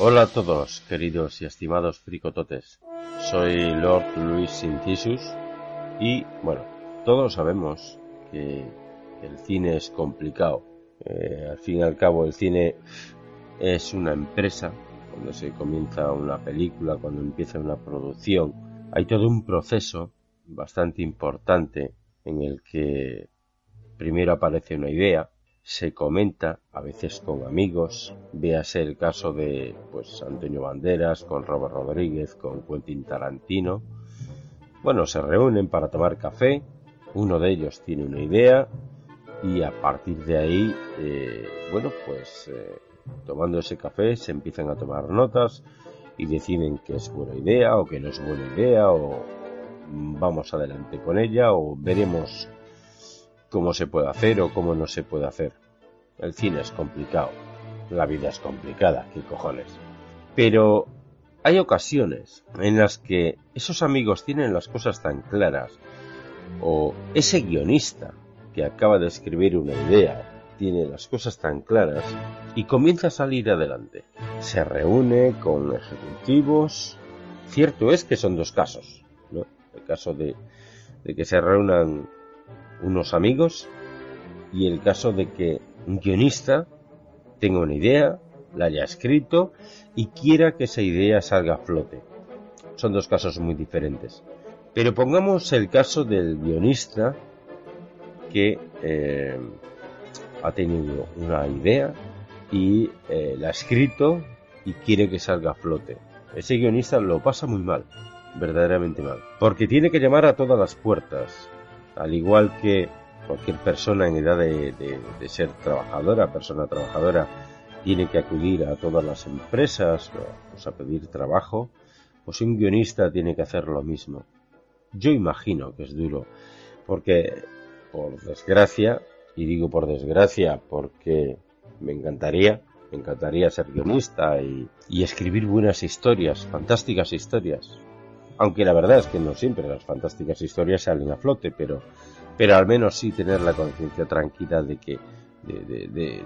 Hola a todos, queridos y estimados fricototes. Soy Lord Luis Incisus y, bueno, todos sabemos que el cine es complicado. Eh, al fin y al cabo, el cine es una empresa. Cuando se comienza una película, cuando empieza una producción, hay todo un proceso bastante importante en el que primero aparece una idea, se comenta, a veces con amigos, véase el caso de pues Antonio Banderas, con Robert Rodríguez, con Quentin Tarantino. Bueno, se reúnen para tomar café, uno de ellos tiene una idea y a partir de ahí, eh, bueno, pues eh, tomando ese café se empiezan a tomar notas y deciden que es buena idea o que no es buena idea o vamos adelante con ella o veremos cómo se puede hacer o cómo no se puede hacer. El cine es complicado, la vida es complicada, qué cojones. Pero hay ocasiones en las que esos amigos tienen las cosas tan claras, o ese guionista que acaba de escribir una idea tiene las cosas tan claras y comienza a salir adelante. Se reúne con ejecutivos. Cierto es que son dos casos, ¿no? El caso de, de que se reúnan unos amigos y el caso de que un guionista tenga una idea, la haya escrito y quiera que esa idea salga a flote. Son dos casos muy diferentes. Pero pongamos el caso del guionista que eh, ha tenido una idea y eh, la ha escrito y quiere que salga a flote. Ese guionista lo pasa muy mal, verdaderamente mal, porque tiene que llamar a todas las puertas, al igual que cualquier persona en edad de, ser trabajadora, persona trabajadora, tiene que acudir a todas las empresas pues, a pedir trabajo, pues un guionista tiene que hacer lo mismo. Yo imagino que es duro, porque por desgracia, y digo por desgracia porque me encantaría, me encantaría ser guionista y, y escribir buenas historias, fantásticas historias, aunque la verdad es que no siempre las fantásticas historias salen a flote, pero, pero al menos sí tener la conciencia tranquila de que de, de,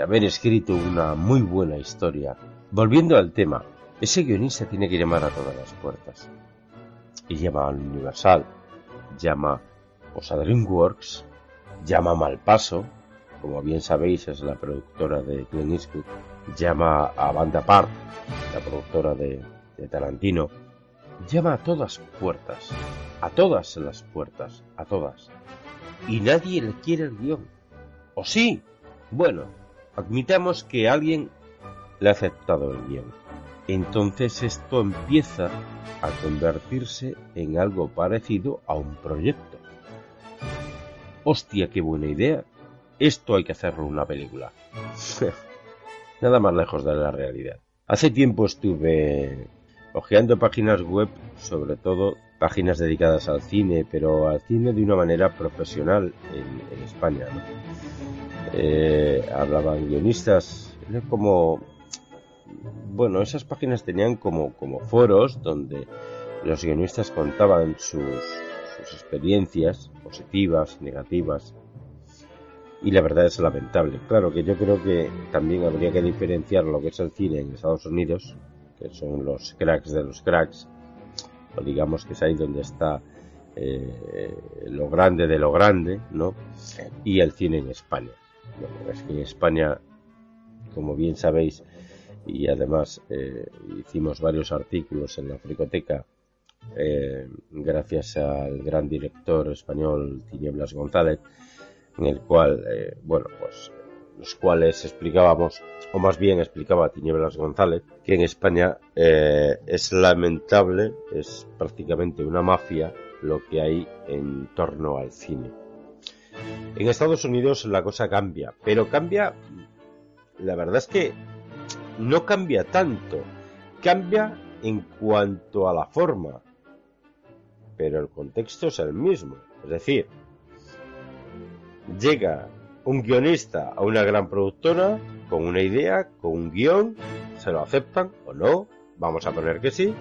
haber escrito una muy buena historia. Volviendo al tema, ese guionista tiene que llamar a todas las puertas. Y llama al Universal, llama a DreamWorks, llama a Malpaso, como bien sabéis es la productora de Clint Eastwood, llama a Banda Park, la productora de Tarantino, llama a todas puertas, a todas las puertas, a todas. Y nadie le quiere el guion. ¿O sí? Bueno, admitamos que alguien le ha aceptado el guion. Entonces esto empieza a convertirse en algo parecido a un proyecto. Hostia, qué buena idea. Esto hay que hacerlo una película. Nada más lejos de la realidad. Hace tiempo estuve Ojeando páginas web, sobre todo páginas dedicadas al cine, pero al cine de una manera profesional en, España. Eh, hablaban guionistas, como, bueno, esas páginas tenían como, como foros donde los guionistas contaban sus, sus experiencias positivas, negativas, y la verdad es lamentable. Claro que yo creo que también habría que diferenciar lo que es el cine en Estados Unidos que son los cracks de los cracks, o digamos que es ahí donde está eh, lo grande de lo grande, ¿no? Y el cine en España. Bueno, es que en España, como bien sabéis, y además eh, hicimos varios artículos en la Fricoteca, eh, gracias al gran director español Tinieblas González, en el cual, bueno, pues los cuales explicábamos, o más bien explicaba Tinieblas González, que en España eh, es lamentable, es prácticamente una mafia lo que hay en torno al cine. En Estados Unidos la cosa cambia, pero cambia, la verdad es que no cambia tanto, cambia en cuanto a la forma, pero el contexto es el mismo, es decir, llega un guionista a una gran productora con una idea, con un guion, se lo aceptan o no, vamos a poner que sí.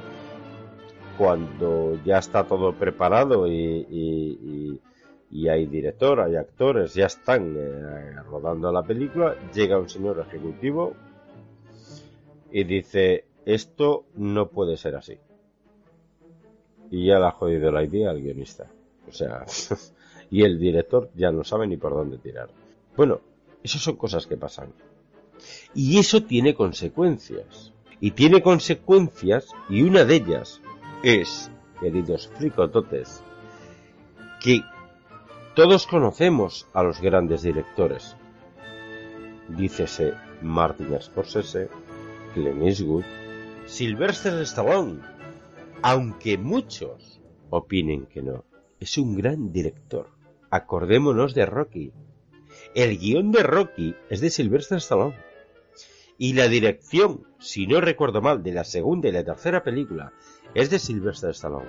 Cuando ya está todo preparado y, hay director, hay actores, ya están eh, rodando la película, llega un señor ejecutivo y dice, esto no puede ser así. Y ya le ha jodido la idea al guionista. O sea, y el director ya no sabe ni por dónde tirar. Bueno, esas son cosas que pasan. Y eso tiene consecuencias. Y tiene consecuencias, y una de ellas es, queridos fricototes, que todos conocemos a los grandes directores. Dícese Martin Scorsese, Clint Eastwood, Sylvester Stallone, aunque muchos opinen que no. Es un gran director. Acordémonos de Rocky. El guion de Rocky es de Sylvester Stallone. Y la dirección, si no recuerdo mal, de la segunda y la tercera película es de Sylvester Stallone.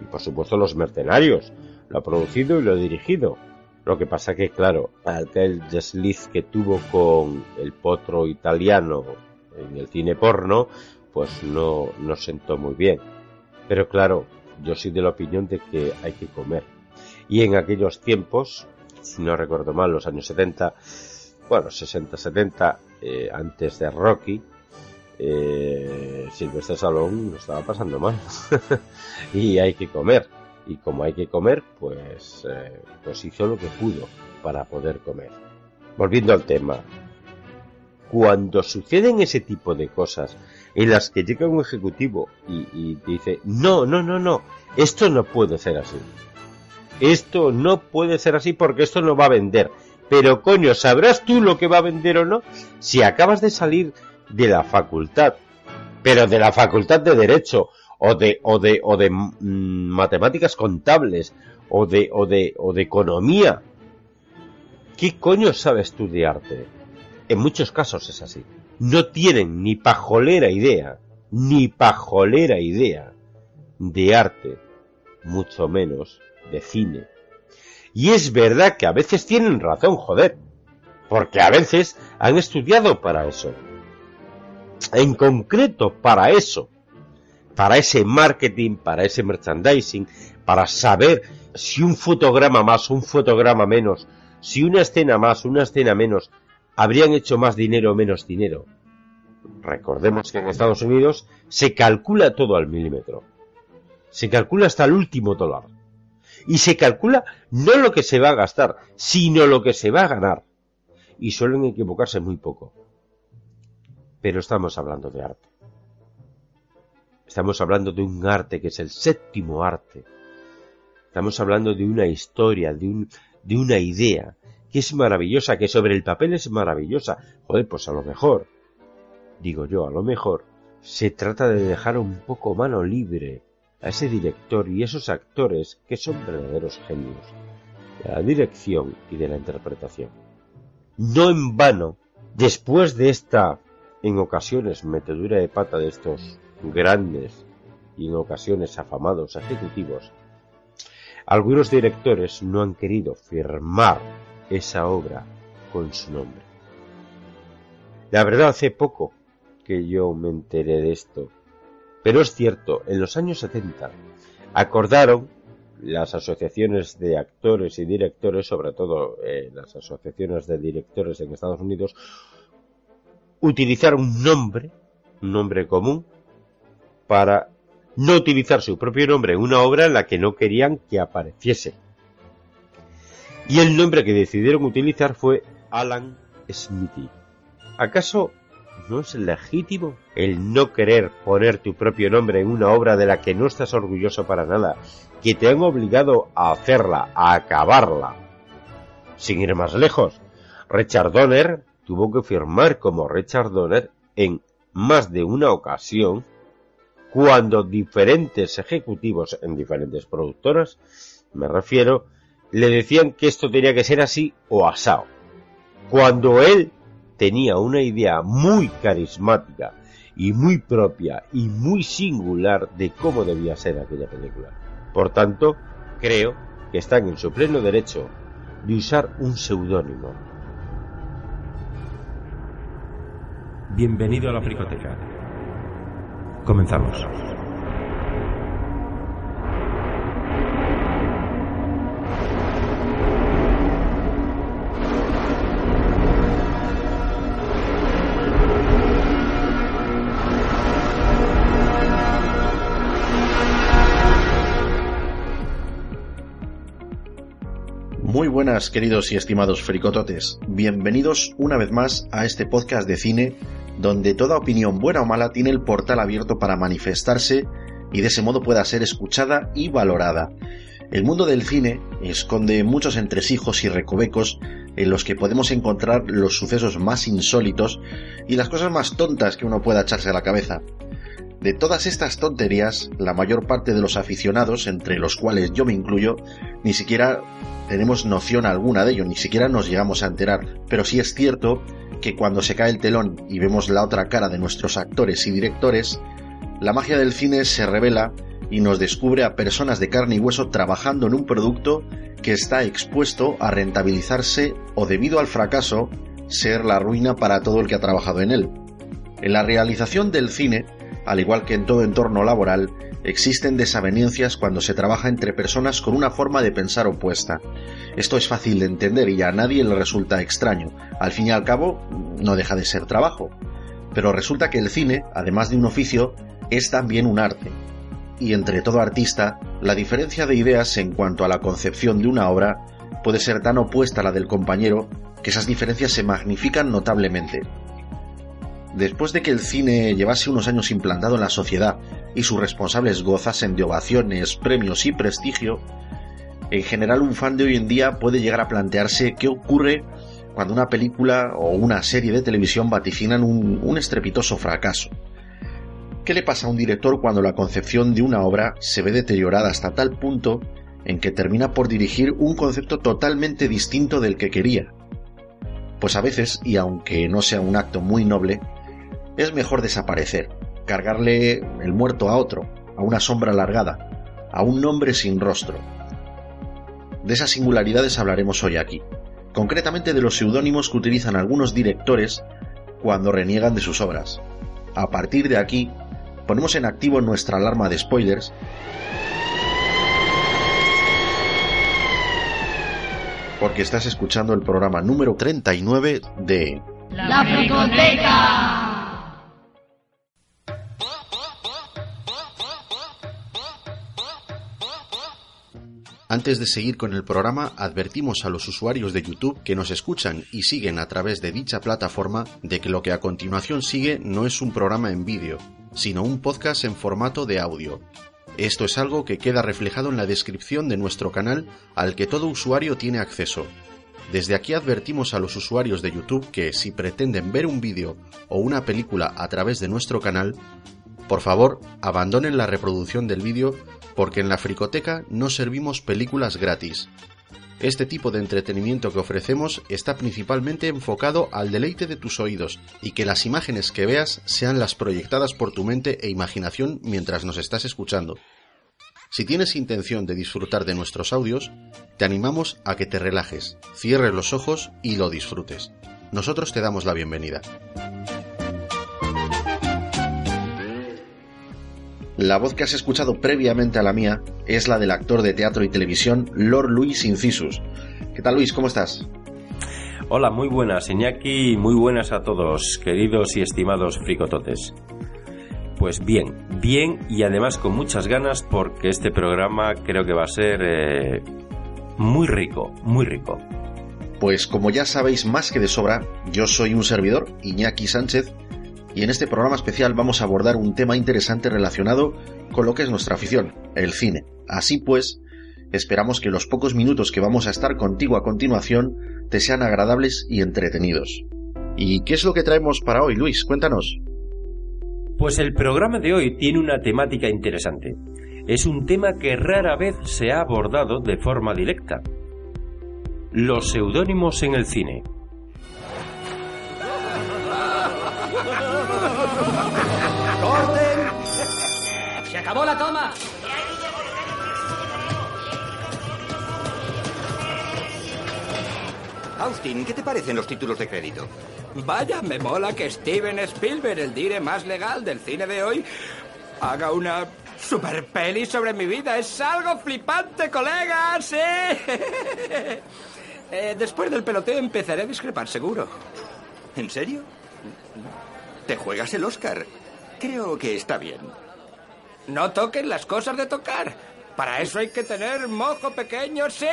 Y por supuesto Los Mercenarios, lo ha producido y lo ha dirigido. Lo que pasa que, claro, aquel desliz que tuvo con el potro italiano en el cine porno, pues no, no sentó muy bien. Pero claro, yo soy de la opinión de que hay que comer. Y en aquellos tiempos, no recuerdo mal, los años 70, bueno, 60, 70, eh, antes de Rocky, eh, Silvestre Salón estaba pasando mal. y hay que comer y como hay que comer, pues, eh, pues hizo lo que pudo para poder comer. Volviendo al tema, cuando suceden ese tipo de cosas en las que llega un ejecutivo y, y dice, no, no, no, no, esto no puede ser así. Esto no puede ser así porque esto no va a vender. Pero coño, ¿sabrás tú lo que va a vender o no? Si acabas de salir de la facultad, pero de la facultad de Derecho, o de, o de, o de mm, matemáticas contables, o de, o de, o de economía. ¿Qué coño sabes tú de arte? En muchos casos es así. No tienen ni pajolera idea, ni pajolera idea de arte, mucho menos de cine. Y es verdad que a veces tienen razón, joder, porque a veces han estudiado para eso. En concreto, para eso para ese marketing, para ese merchandising, para saber si un fotograma más, un fotograma menos, si una escena más, una escena menos, habrían hecho más dinero o menos dinero. Recordemos que en Estados Unidos se calcula todo al milímetro. Se calcula hasta el último dólar. Y se calcula no lo que se va a gastar, sino lo que se va a ganar. Y suelen equivocarse muy poco. Pero estamos hablando de arte. Estamos hablando de un arte que es el séptimo arte. Estamos hablando de una historia, de, un, de una idea que es maravillosa, que sobre el papel es maravillosa. Joder, pues a lo mejor, digo yo, a lo mejor, se trata de dejar un poco mano libre a ese director y esos actores que son verdaderos genios de la dirección y de la interpretación. No en vano, después de esta, en ocasiones, metedura de pata de estos grandes y en ocasiones afamados ejecutivos, algunos directores no han querido firmar esa obra con su nombre. La verdad, hace poco que yo me enteré de esto, pero es cierto, en los años 70 acordaron las asociaciones de actores y directores, sobre todo eh, las asociaciones de directores en Estados Unidos, utilizar un nombre, un nombre común, para no utilizar su propio nombre en una obra en la que no querían que apareciese. Y el nombre que decidieron utilizar fue Alan Smithy. ¿Acaso no es legítimo el no querer poner tu propio nombre en una obra de la que no estás orgulloso para nada, que te han obligado a hacerla, a acabarla? Sin ir más lejos, Richard Donner tuvo que firmar como Richard Donner en más de una ocasión cuando diferentes ejecutivos en diferentes productoras, me refiero, le decían que esto tenía que ser así o asao. Cuando él tenía una idea muy carismática y muy propia y muy singular de cómo debía ser aquella película. Por tanto, creo que están en su pleno derecho de usar un seudónimo. Bienvenido a la Fricoteca Comenzamos. Buenas queridos y estimados fricototes, bienvenidos una vez más a este podcast de cine donde toda opinión buena o mala tiene el portal abierto para manifestarse y de ese modo pueda ser escuchada y valorada. El mundo del cine esconde muchos entresijos y recovecos en los que podemos encontrar los sucesos más insólitos y las cosas más tontas que uno pueda echarse a la cabeza. De todas estas tonterías, la mayor parte de los aficionados, entre los cuales yo me incluyo, ni siquiera tenemos noción alguna de ello, ni siquiera nos llegamos a enterar. Pero sí es cierto que cuando se cae el telón y vemos la otra cara de nuestros actores y directores, la magia del cine se revela y nos descubre a personas de carne y hueso trabajando en un producto que está expuesto a rentabilizarse o debido al fracaso ser la ruina para todo el que ha trabajado en él. En la realización del cine, al igual que en todo entorno laboral, existen desavenencias cuando se trabaja entre personas con una forma de pensar opuesta. Esto es fácil de entender y a nadie le resulta extraño. Al fin y al cabo, no deja de ser trabajo. Pero resulta que el cine, además de un oficio, es también un arte, y entre todo artista, la diferencia de ideas en cuanto a la concepción de una obra puede ser tan opuesta a la del compañero que esas diferencias se magnifican notablemente. Después de que el cine llevase unos años implantado en la sociedad y sus responsables gozasen de ovaciones, premios y prestigio, en general un fan de hoy en día puede llegar a plantearse qué ocurre cuando una película o una serie de televisión vaticinan un, un estrepitoso fracaso ¿Qué le pasa a un director cuando la concepción de una obra se ve deteriorada hasta tal punto en que termina por dirigir un concepto totalmente distinto del que quería? Pues a veces, y aunque no sea un acto muy noble, es mejor desaparecer, cargarle el muerto a otro, a una sombra alargada, a un nombre sin rostro. De esas singularidades hablaremos hoy aquí, concretamente de los seudónimos que utilizan algunos directores cuando reniegan de sus obras. A partir de aquí ponemos en activo nuestra alarma de spoilers porque estás escuchando el programa número 39 de La Fricoteca. Antes de seguir con el programa, advertimos a los usuarios de YouTube que nos escuchan y siguen a través de dicha plataforma de que lo que a continuación sigue no es un programa en vídeo, sino un podcast en formato de audio. Esto es algo que queda reflejado en la descripción de nuestro canal al que todo usuario tiene acceso. Desde aquí advertimos a los usuarios de YouTube que si pretenden ver un vídeo o una película a través de nuestro canal, por favor abandonen la reproducción del vídeo porque en la fricoteca no servimos películas gratis. Este tipo de entretenimiento que ofrecemos está principalmente enfocado al deleite de tus oídos y que las imágenes que veas sean las proyectadas por tu mente e imaginación mientras nos estás escuchando. Si tienes intención de disfrutar de nuestros audios, te animamos a que te relajes, cierres los ojos y lo disfrutes. Nosotros te damos la bienvenida. La voz que has escuchado previamente a la mía es la del actor de teatro y televisión Lord Luis Incisus. ¿Qué tal Luis? ¿Cómo estás? Hola, muy buenas Iñaki y muy buenas a todos, queridos y estimados fricototes. Pues bien, bien y además con muchas ganas porque este programa creo que va a ser eh, muy rico, muy rico. Pues como ya sabéis más que de sobra, yo soy un servidor, Iñaki Sánchez, y en este programa especial vamos a abordar un tema interesante relacionado con lo que es nuestra afición, el cine. Así pues, esperamos que los pocos minutos que vamos a estar contigo a continuación te sean agradables y entretenidos. ¿Y qué es lo que traemos para hoy, Luis? Cuéntanos. Pues el programa de hoy tiene una temática interesante. Es un tema que rara vez se ha abordado de forma directa. Los seudónimos en el cine. Austin, ¿qué te parecen los títulos de crédito? Vaya, me mola que Steven Spielberg, el dire más legal del cine de hoy, haga una super peli sobre mi vida. Es algo flipante, colega, sí. Eh, después del peloteo empezaré a discrepar, seguro. ¿En serio? ¿Te juegas el Oscar? Creo que está bien. No toquen las cosas de tocar. Para eso hay que tener mojo pequeño, sí.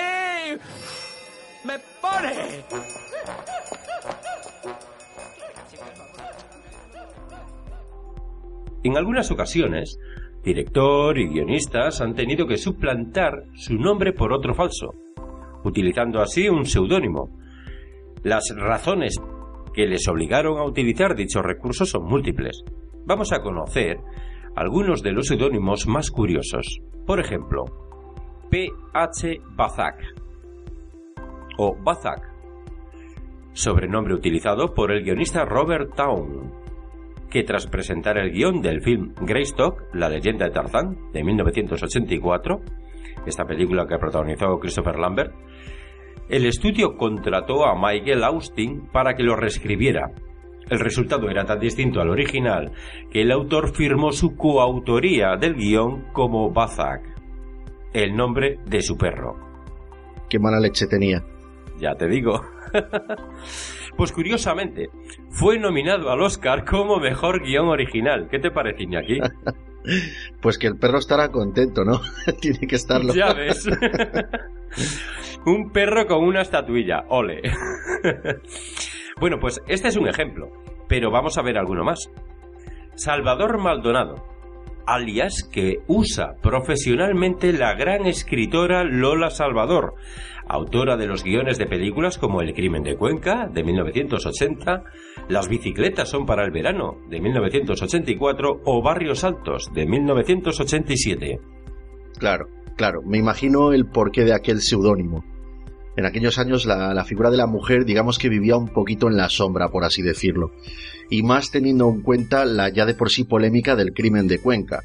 Me pone. En algunas ocasiones, director y guionistas han tenido que suplantar su nombre por otro falso, utilizando así un seudónimo. Las razones que les obligaron a utilizar dichos recursos son múltiples. Vamos a conocer algunos de los seudónimos más curiosos. Por ejemplo, P.H. Bazak o Bazak, sobrenombre utilizado por el guionista Robert Town, que tras presentar el guion del film Greystock, la leyenda de Tarzán, de 1984, esta película que protagonizó Christopher Lambert, el estudio contrató a Michael Austin para que lo reescribiera. El resultado era tan distinto al original que el autor firmó su coautoría del guion como Bazak, el nombre de su perro. Qué mala leche tenía. Ya te digo. pues curiosamente, fue nominado al Oscar como mejor guion original. ¿Qué te parece, Iñaki? Pues que el perro estará contento, ¿no? Tiene que estarlo. Ya ves. un perro con una estatuilla. Ole. bueno, pues este es un ejemplo, pero vamos a ver alguno más. Salvador Maldonado, alias que usa profesionalmente la gran escritora Lola Salvador, autora de los guiones de películas como El crimen de Cuenca, de 1980, Las bicicletas son para el verano, de 1984, o Barrios Altos, de 1987. Claro, claro, me imagino el porqué de aquel seudónimo. En aquellos años la, la, figura de la mujer digamos que vivía un poquito en la sombra, por así decirlo, y más teniendo en cuenta la ya de por sí polémica del crimen de Cuenca.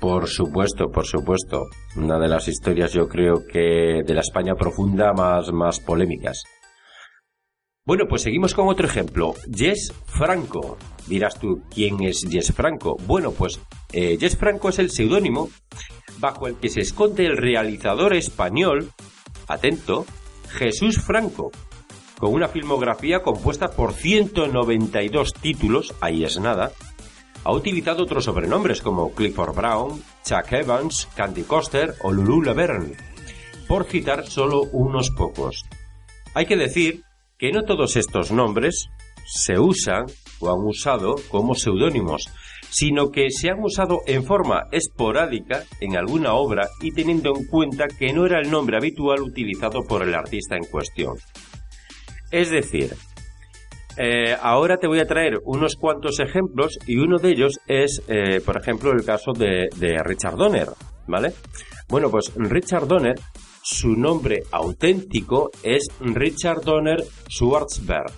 Por supuesto, por supuesto. Una de las historias yo creo que de la España profunda más, más polémicas. Bueno, pues seguimos con otro ejemplo. Jess Franco. Dirás tú, ¿quién es Jess Franco? Bueno, pues eh, Jess Franco es el seudónimo bajo el que se esconde el realizador español, atento, Jesús Franco, con una filmografía compuesta por 192 títulos, ahí es nada, ha utilizado otros sobrenombres como Clifford Brown, Chuck Evans, Candy Coster o Lulu Laverne, por citar solo unos pocos. Hay que decir que no todos estos nombres se usan o han usado como seudónimos, sino que se han usado en forma esporádica en alguna obra y teniendo en cuenta que no era el nombre habitual utilizado por el artista en cuestión. Es decir, eh, ahora te voy a traer unos cuantos ejemplos y uno de ellos es, eh, por ejemplo, el caso de, Richard Donner, ¿vale? Bueno, pues Richard Donner, su nombre auténtico es Richard Donner Schwarzberg.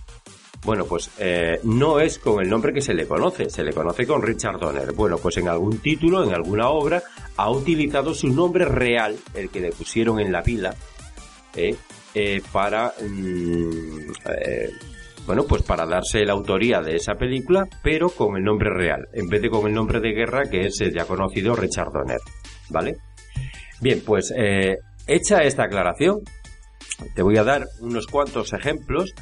Bueno, pues eh, no es con el nombre que se le conoce, se le conoce con Richard Donner. Bueno, pues en algún título, en alguna obra, ha utilizado su nombre real, el que le pusieron en la pila, para... Mm, bueno, pues para darse la autoría de esa película, pero con el nombre real, en vez de con el nombre de guerra que es el ya conocido Richard Donner, ¿vale? Bien, pues eh, hecha esta aclaración, te voy a dar unos cuantos ejemplos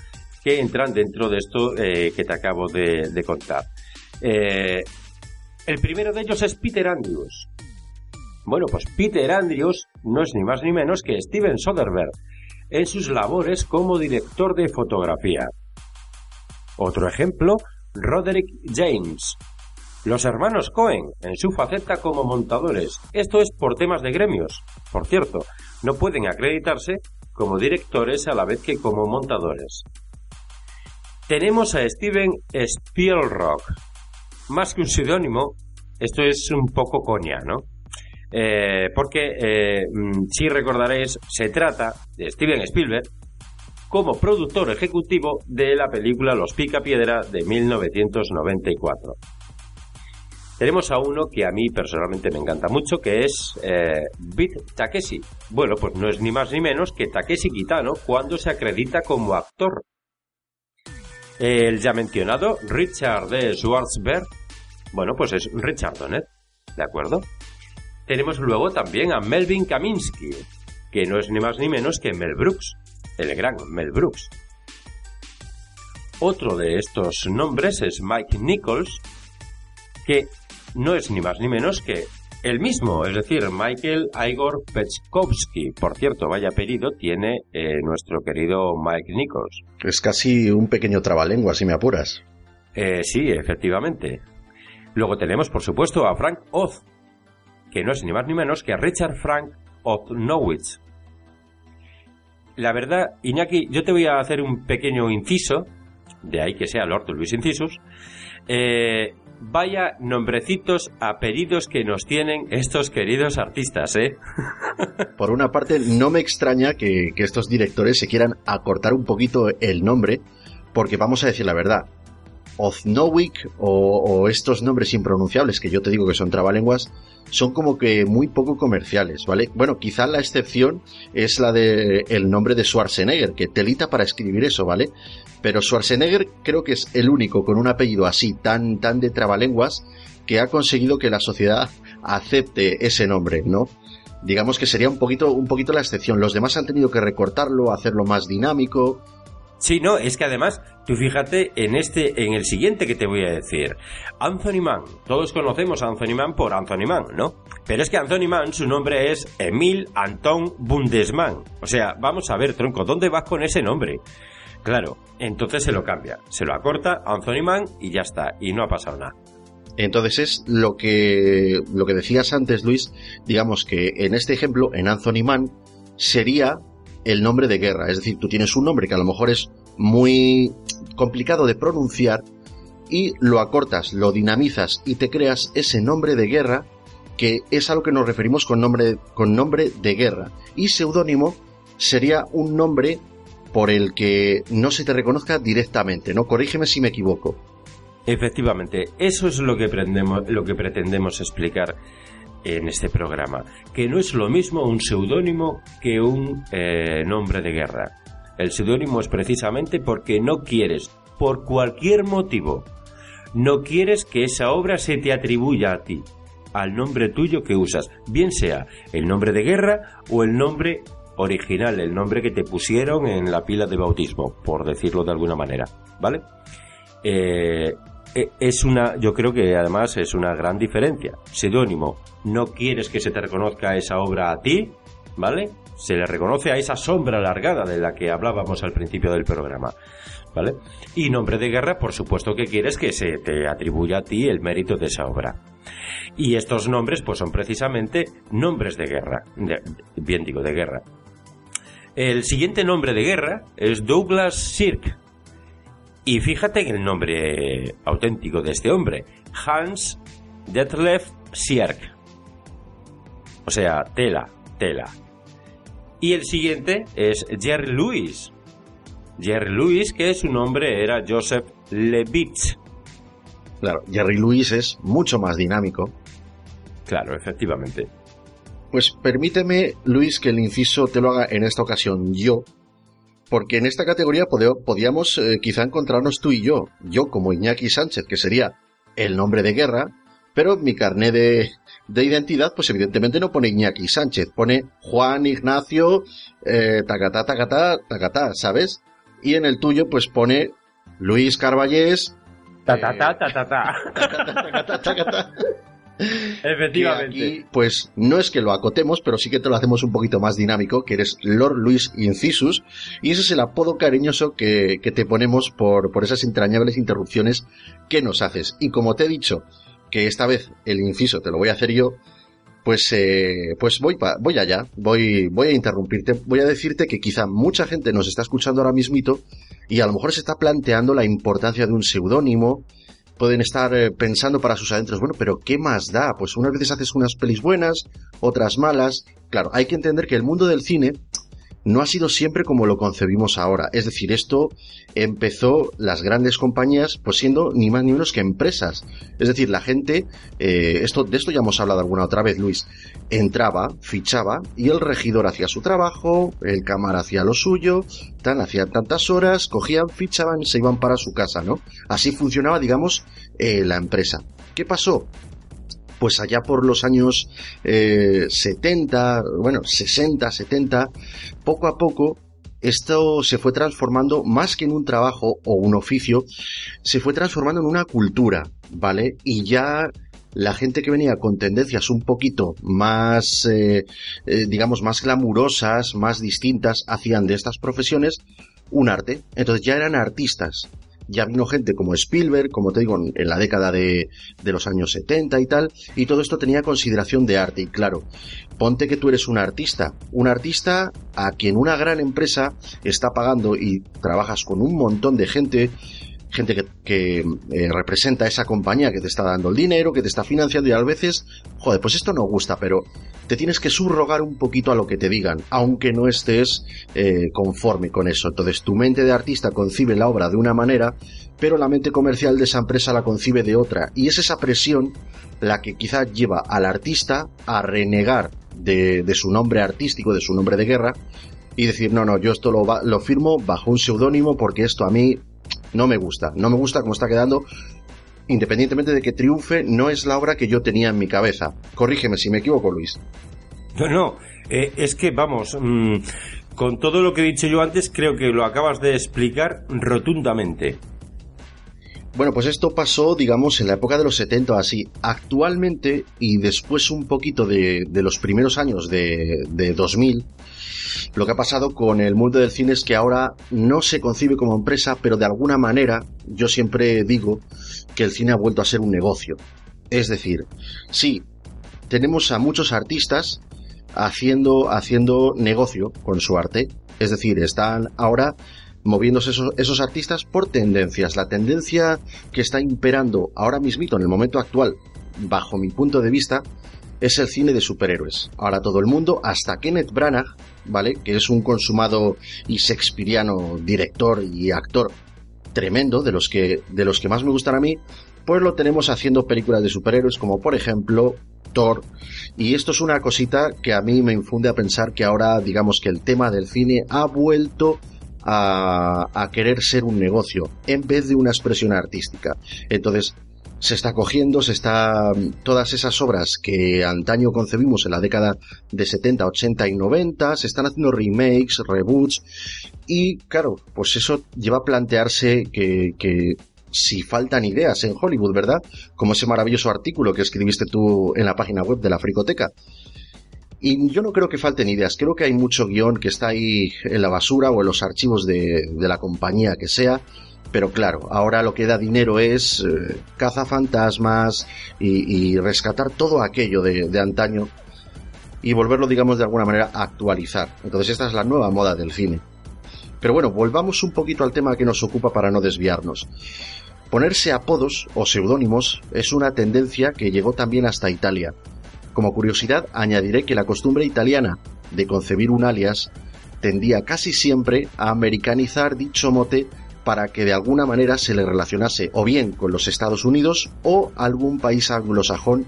que entran dentro de esto eh, que te acabo de, contar. Eh, el primero de ellos es Peter Andrews. Bueno, pues Peter Andrews no es ni más ni menos que Steven Soderbergh en sus labores como director de fotografía. Otro ejemplo, Roderick James. Los hermanos Cohen, en su faceta como montadores. Esto es por temas de gremios. Por cierto, no pueden acreditarse como directores a la vez que como montadores. Tenemos a Steven Spielrock. Más que un seudónimo, esto es un poco coña, ¿no? Eh, porque, eh, mm, si recordaréis, se trata de Steven Spielberg, como productor ejecutivo de la película Los Picapiedra de 1994. Tenemos a uno que a mí personalmente me encanta mucho, que es eh, Beat Takeshi. Bueno, pues no es ni más ni menos que Takeshi Kitano cuando se acredita como actor. El ya mencionado Richard D. Schwarzberg, bueno, pues es Richard Donner, ¿de acuerdo? Tenemos luego también a Melvin Kaminsky, que no es ni más ni menos que Mel Brooks el gran Mel Brooks. Otro de estos nombres es Mike Nichols, que no es ni más ni menos que el mismo, es decir, Michael Igor Pechkovsky. Por cierto, vaya apellido tiene eh, nuestro querido Mike Nichols. Es casi un pequeño trabalengua, si me apuras. Eh, sí, efectivamente. Luego tenemos, por supuesto, a Frank Oz, que no es ni más ni menos que a Richard Frank Oznowitz. La verdad, Iñaki, yo te voy a hacer un pequeño inciso, de ahí que sea Lord Luis Incisus. Eh, vaya nombrecitos, apellidos que nos tienen estos queridos artistas, ¿eh? Por una parte, no me extraña que, estos directores se quieran acortar un poquito el nombre, porque vamos a decir la verdad, Oznowik o, o, estos nombres impronunciables que yo te digo que son trabalenguas son como que muy poco comerciales, ¿vale? Bueno, quizá la excepción es la de el nombre de Schwarzenegger, que telita para escribir eso, ¿vale? Pero Schwarzenegger creo que es el único con un apellido así tan tan de trabalenguas que ha conseguido que la sociedad acepte ese nombre, ¿no? Digamos que sería un poquito un poquito la excepción. Los demás han tenido que recortarlo, hacerlo más dinámico, Sí, no, es que además, tú fíjate en este, en el siguiente que te voy a decir. Anthony Mann. Todos conocemos a Anthony Mann por Anthony Mann, ¿no? Pero es que Anthony Mann, su nombre es Emil Anton Bundesmann. O sea, vamos a ver, tronco, ¿dónde vas con ese nombre? Claro, entonces se lo cambia, se lo acorta Anthony Mann y ya está, y no ha pasado nada. Entonces es lo que, lo que decías antes, Luis, digamos que en este ejemplo, en Anthony Mann, sería el nombre de guerra. Es decir, tú tienes un nombre que a lo mejor es muy complicado de pronunciar y lo acortas, lo dinamizas y te creas ese nombre de guerra que es a lo que nos referimos con nombre, con nombre de guerra. Y seudónimo sería un nombre por el que no se te reconozca directamente, ¿no? Corrígeme si me equivoco. Efectivamente, eso es lo que, lo que pretendemos explicar en este programa, que no es lo mismo un seudónimo que un eh, nombre de guerra. El seudónimo es precisamente porque no quieres, por cualquier motivo, no quieres que esa obra se te atribuya a ti, al nombre tuyo que usas, bien sea el nombre de guerra o el nombre original, el nombre que te pusieron en la pila de bautismo, por decirlo de alguna manera, ¿vale? Eh, es una, yo creo que además es una gran diferencia. Seudónimo, no quieres que se te reconozca esa obra a ti, ¿vale? Se le reconoce a esa sombra alargada de la que hablábamos al principio del programa, ¿vale? Y nombre de guerra, por supuesto que quieres que se te atribuya a ti el mérito de esa obra. Y estos nombres, pues son precisamente nombres de guerra, bien digo, de guerra. El siguiente nombre de guerra es Douglas Sirk, y fíjate en el nombre auténtico de este hombre, Hans Detlef Sierk. O sea, tela, tela. Y el siguiente es Jerry Lewis. Jerry Lewis, que su nombre era Joseph Levitz. Claro, Jerry Lewis es mucho más dinámico. Claro, efectivamente. Pues permíteme, Luis, que el inciso te lo haga en esta ocasión yo, porque en esta categoría podíamos eh, quizá encontrarnos tú y yo, yo como Iñaki Sánchez, que sería el nombre de guerra, pero mi carné de, de identidad, pues evidentemente no pone Iñaki Sánchez, pone Juan Ignacio, eh, tacatá, tacatá, tacatá, ¿sabes? Y en el tuyo, pues pone Luis Carballés. Ta, ta, Efectivamente. pues no es que lo acotemos, pero sí que te lo hacemos un poquito más dinámico, que eres Lord Luis Incisus, y ese es el apodo cariñoso que, te ponemos por, por esas entrañables interrupciones que nos haces. Y como te he dicho, que esta vez el inciso te lo voy a hacer yo, pues, eh, pues voy, voy allá, voy, voy a interrumpirte, voy a decirte que quizá mucha gente nos está escuchando ahora mismito y a lo mejor se está planteando la importancia de un seudónimo, pueden estar eh, pensando para sus adentros, bueno, pero ¿qué más da? Pues unas veces haces unas pelis buenas, otras malas. Claro, hay que entender que el mundo del cine no ha sido siempre como lo concebimos ahora. Es decir, esto empezó las grandes compañías pues siendo ni más ni menos que empresas. Es decir, la gente, eh, esto, de esto ya hemos hablado alguna otra vez, Luis, entraba, fichaba y el regidor hacía su trabajo, el cámara hacía lo suyo, tan, hacían tantas horas, cogían, fichaban y se iban para su casa, ¿no? Así funcionaba, digamos, eh, la empresa. ¿Qué pasó? Pues allá por los años 70, eh, bueno, 60, 70, poco a poco esto se fue transformando más que en un trabajo o un oficio, se fue transformando en una cultura, ¿vale? Y ya la gente que venía con tendencias un poquito más, eh, eh, digamos, más glamurosas, más distintas, hacían de estas profesiones un arte. Entonces ya eran artistas ya vino gente como Spielberg, como te digo, en la década de, de, los años 70 y tal, y todo esto tenía consideración de arte. Y claro, ponte que tú eres un artista, un artista a quien una gran empresa está pagando y trabajas con un montón de gente gente que, eh, representa esa compañía que te está dando el dinero, que te está financiando y a veces, joder, pues esto no gusta, pero te tienes que subrogar un poquito a lo que te digan, aunque no estés eh, conforme con eso. Entonces tu mente de artista concibe la obra de una manera, pero la mente comercial de esa empresa la concibe de otra. Y es esa presión la que quizá lleva al artista a renegar de, de su nombre artístico, de su nombre de guerra, y decir, no, no, yo esto lo, lo firmo bajo un seudónimo porque esto a mí no me gusta, no me gusta cómo está quedando. Independientemente de que triunfe, no es la obra que yo tenía en mi cabeza. Corrígeme si me equivoco, Luis. No, no, eh, es que vamos, mm, con todo lo que he dicho yo antes, creo que lo acabas de explicar rotundamente. Bueno, pues esto pasó, digamos, en la época de los 70 así. Actualmente, y después un poquito de, los primeros años de, de 2000, lo que ha pasado con el mundo del cine es que ahora no se concibe como empresa, pero de alguna manera yo siempre digo que el cine ha vuelto a ser un negocio. Es decir, sí, tenemos a muchos artistas haciendo, haciendo negocio con su arte. Es decir, están ahora moviéndose esos, esos, artistas por tendencias. La tendencia que está imperando ahora mismito, en el momento actual, bajo mi punto de vista, es el cine de superhéroes. Ahora todo el mundo, hasta Kenneth Branagh, ¿vale? Que es un consumado y shakespeariano director y actor tremendo, de los que, de los que más me gustan a mí, pues lo tenemos haciendo películas de superhéroes como por ejemplo Thor. Y esto es una cosita que a mí me infunde a pensar que ahora digamos que el tema del cine ha vuelto a, a querer ser un negocio en vez de una expresión artística. Entonces, se está cogiendo, se está todas esas obras que antaño concebimos en la década de 70, 80 y 90, se están haciendo remakes, reboots y claro, pues eso lleva a plantearse que, que si faltan ideas en Hollywood, ¿verdad? Como ese maravilloso artículo que escribiste tú en la página web de la Fricoteca. Y yo no creo que falten ideas, creo que hay mucho guion que está ahí en la basura o en los archivos de, la compañía que sea, pero claro, ahora lo que da dinero es eh, cazafantasmas y, y, rescatar todo aquello de, de, antaño y volverlo, digamos, de alguna manera a actualizar. Entonces esta es la nueva moda del cine. Pero bueno, volvamos un poquito al tema que nos ocupa para no desviarnos. Ponerse apodos o seudónimos es una tendencia que llegó también hasta Italia. Como curiosidad, añadiré que la costumbre italiana de concebir un alias tendía casi siempre a americanizar dicho mote para que de alguna manera se le relacionase o bien con los Estados Unidos o algún país anglosajón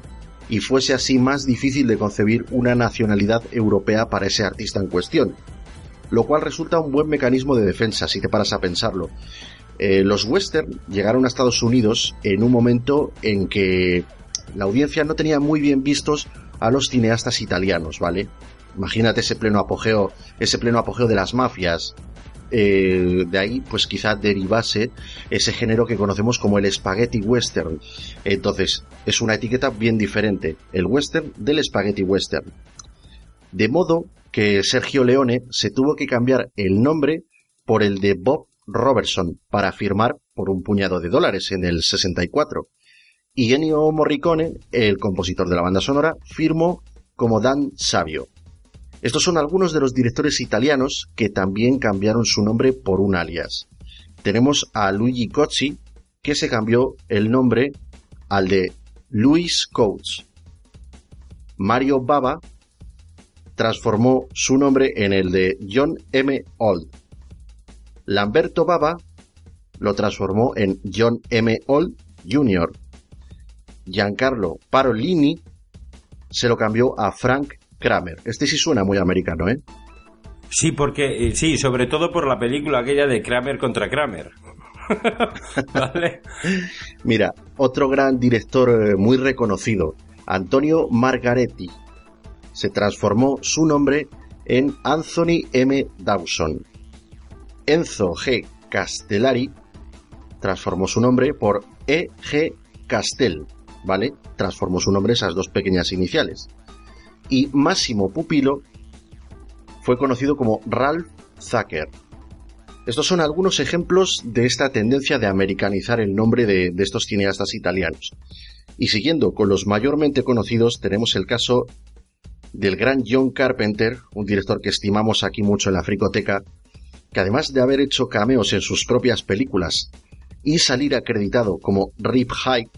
y fuese así más difícil de concebir una nacionalidad europea para ese artista en cuestión. Lo cual resulta un buen mecanismo de defensa si te paras a pensarlo. Eh, los western llegaron a Estados Unidos en un momento en que la audiencia no tenía muy bien vistos a los cineastas italianos, ¿vale? Imagínate ese pleno apogeo, ese pleno apogeo de las mafias, eh, de ahí pues quizá derivase ese género que conocemos como el spaghetti western. Entonces, es una etiqueta bien diferente, el western del spaghetti western. De modo que Sergio Leone se tuvo que cambiar el nombre por el de Bob Robertson para firmar por un puñado de dólares en el 64. Y Morricone, el compositor de la banda sonora, firmó como Dan Savio. Estos son algunos de los directores italianos que también cambiaron su nombre por un alias. Tenemos a Luigi Cozzi, que se cambió el nombre al de Luis Coates. Mario Bava transformó su nombre en el de John M. Old. Lamberto Bava lo transformó en John M. Old Jr. Giancarlo Parolini se lo cambió a Frank Kramer. Este sí suena muy americano, ¿eh? Sí, porque eh, sí, sobre todo por la película aquella de Kramer contra Kramer. ¿Vale? Mira, otro gran director eh, muy reconocido, Antonio Margaretti, se transformó su nombre en Anthony M. Dawson. Enzo G. Castellari transformó su nombre por E. G. Castell. ¿Vale? Transformó su nombre esas dos pequeñas iniciales. Y Máximo Pupilo fue conocido como Ralph Zucker. Estos son algunos ejemplos de esta tendencia de americanizar el nombre de, estos cineastas italianos. Y siguiendo con los mayormente conocidos, tenemos el caso del gran John Carpenter, un director que estimamos aquí mucho en la fricoteca, que además de haber hecho cameos en sus propias películas y salir acreditado como Rip High,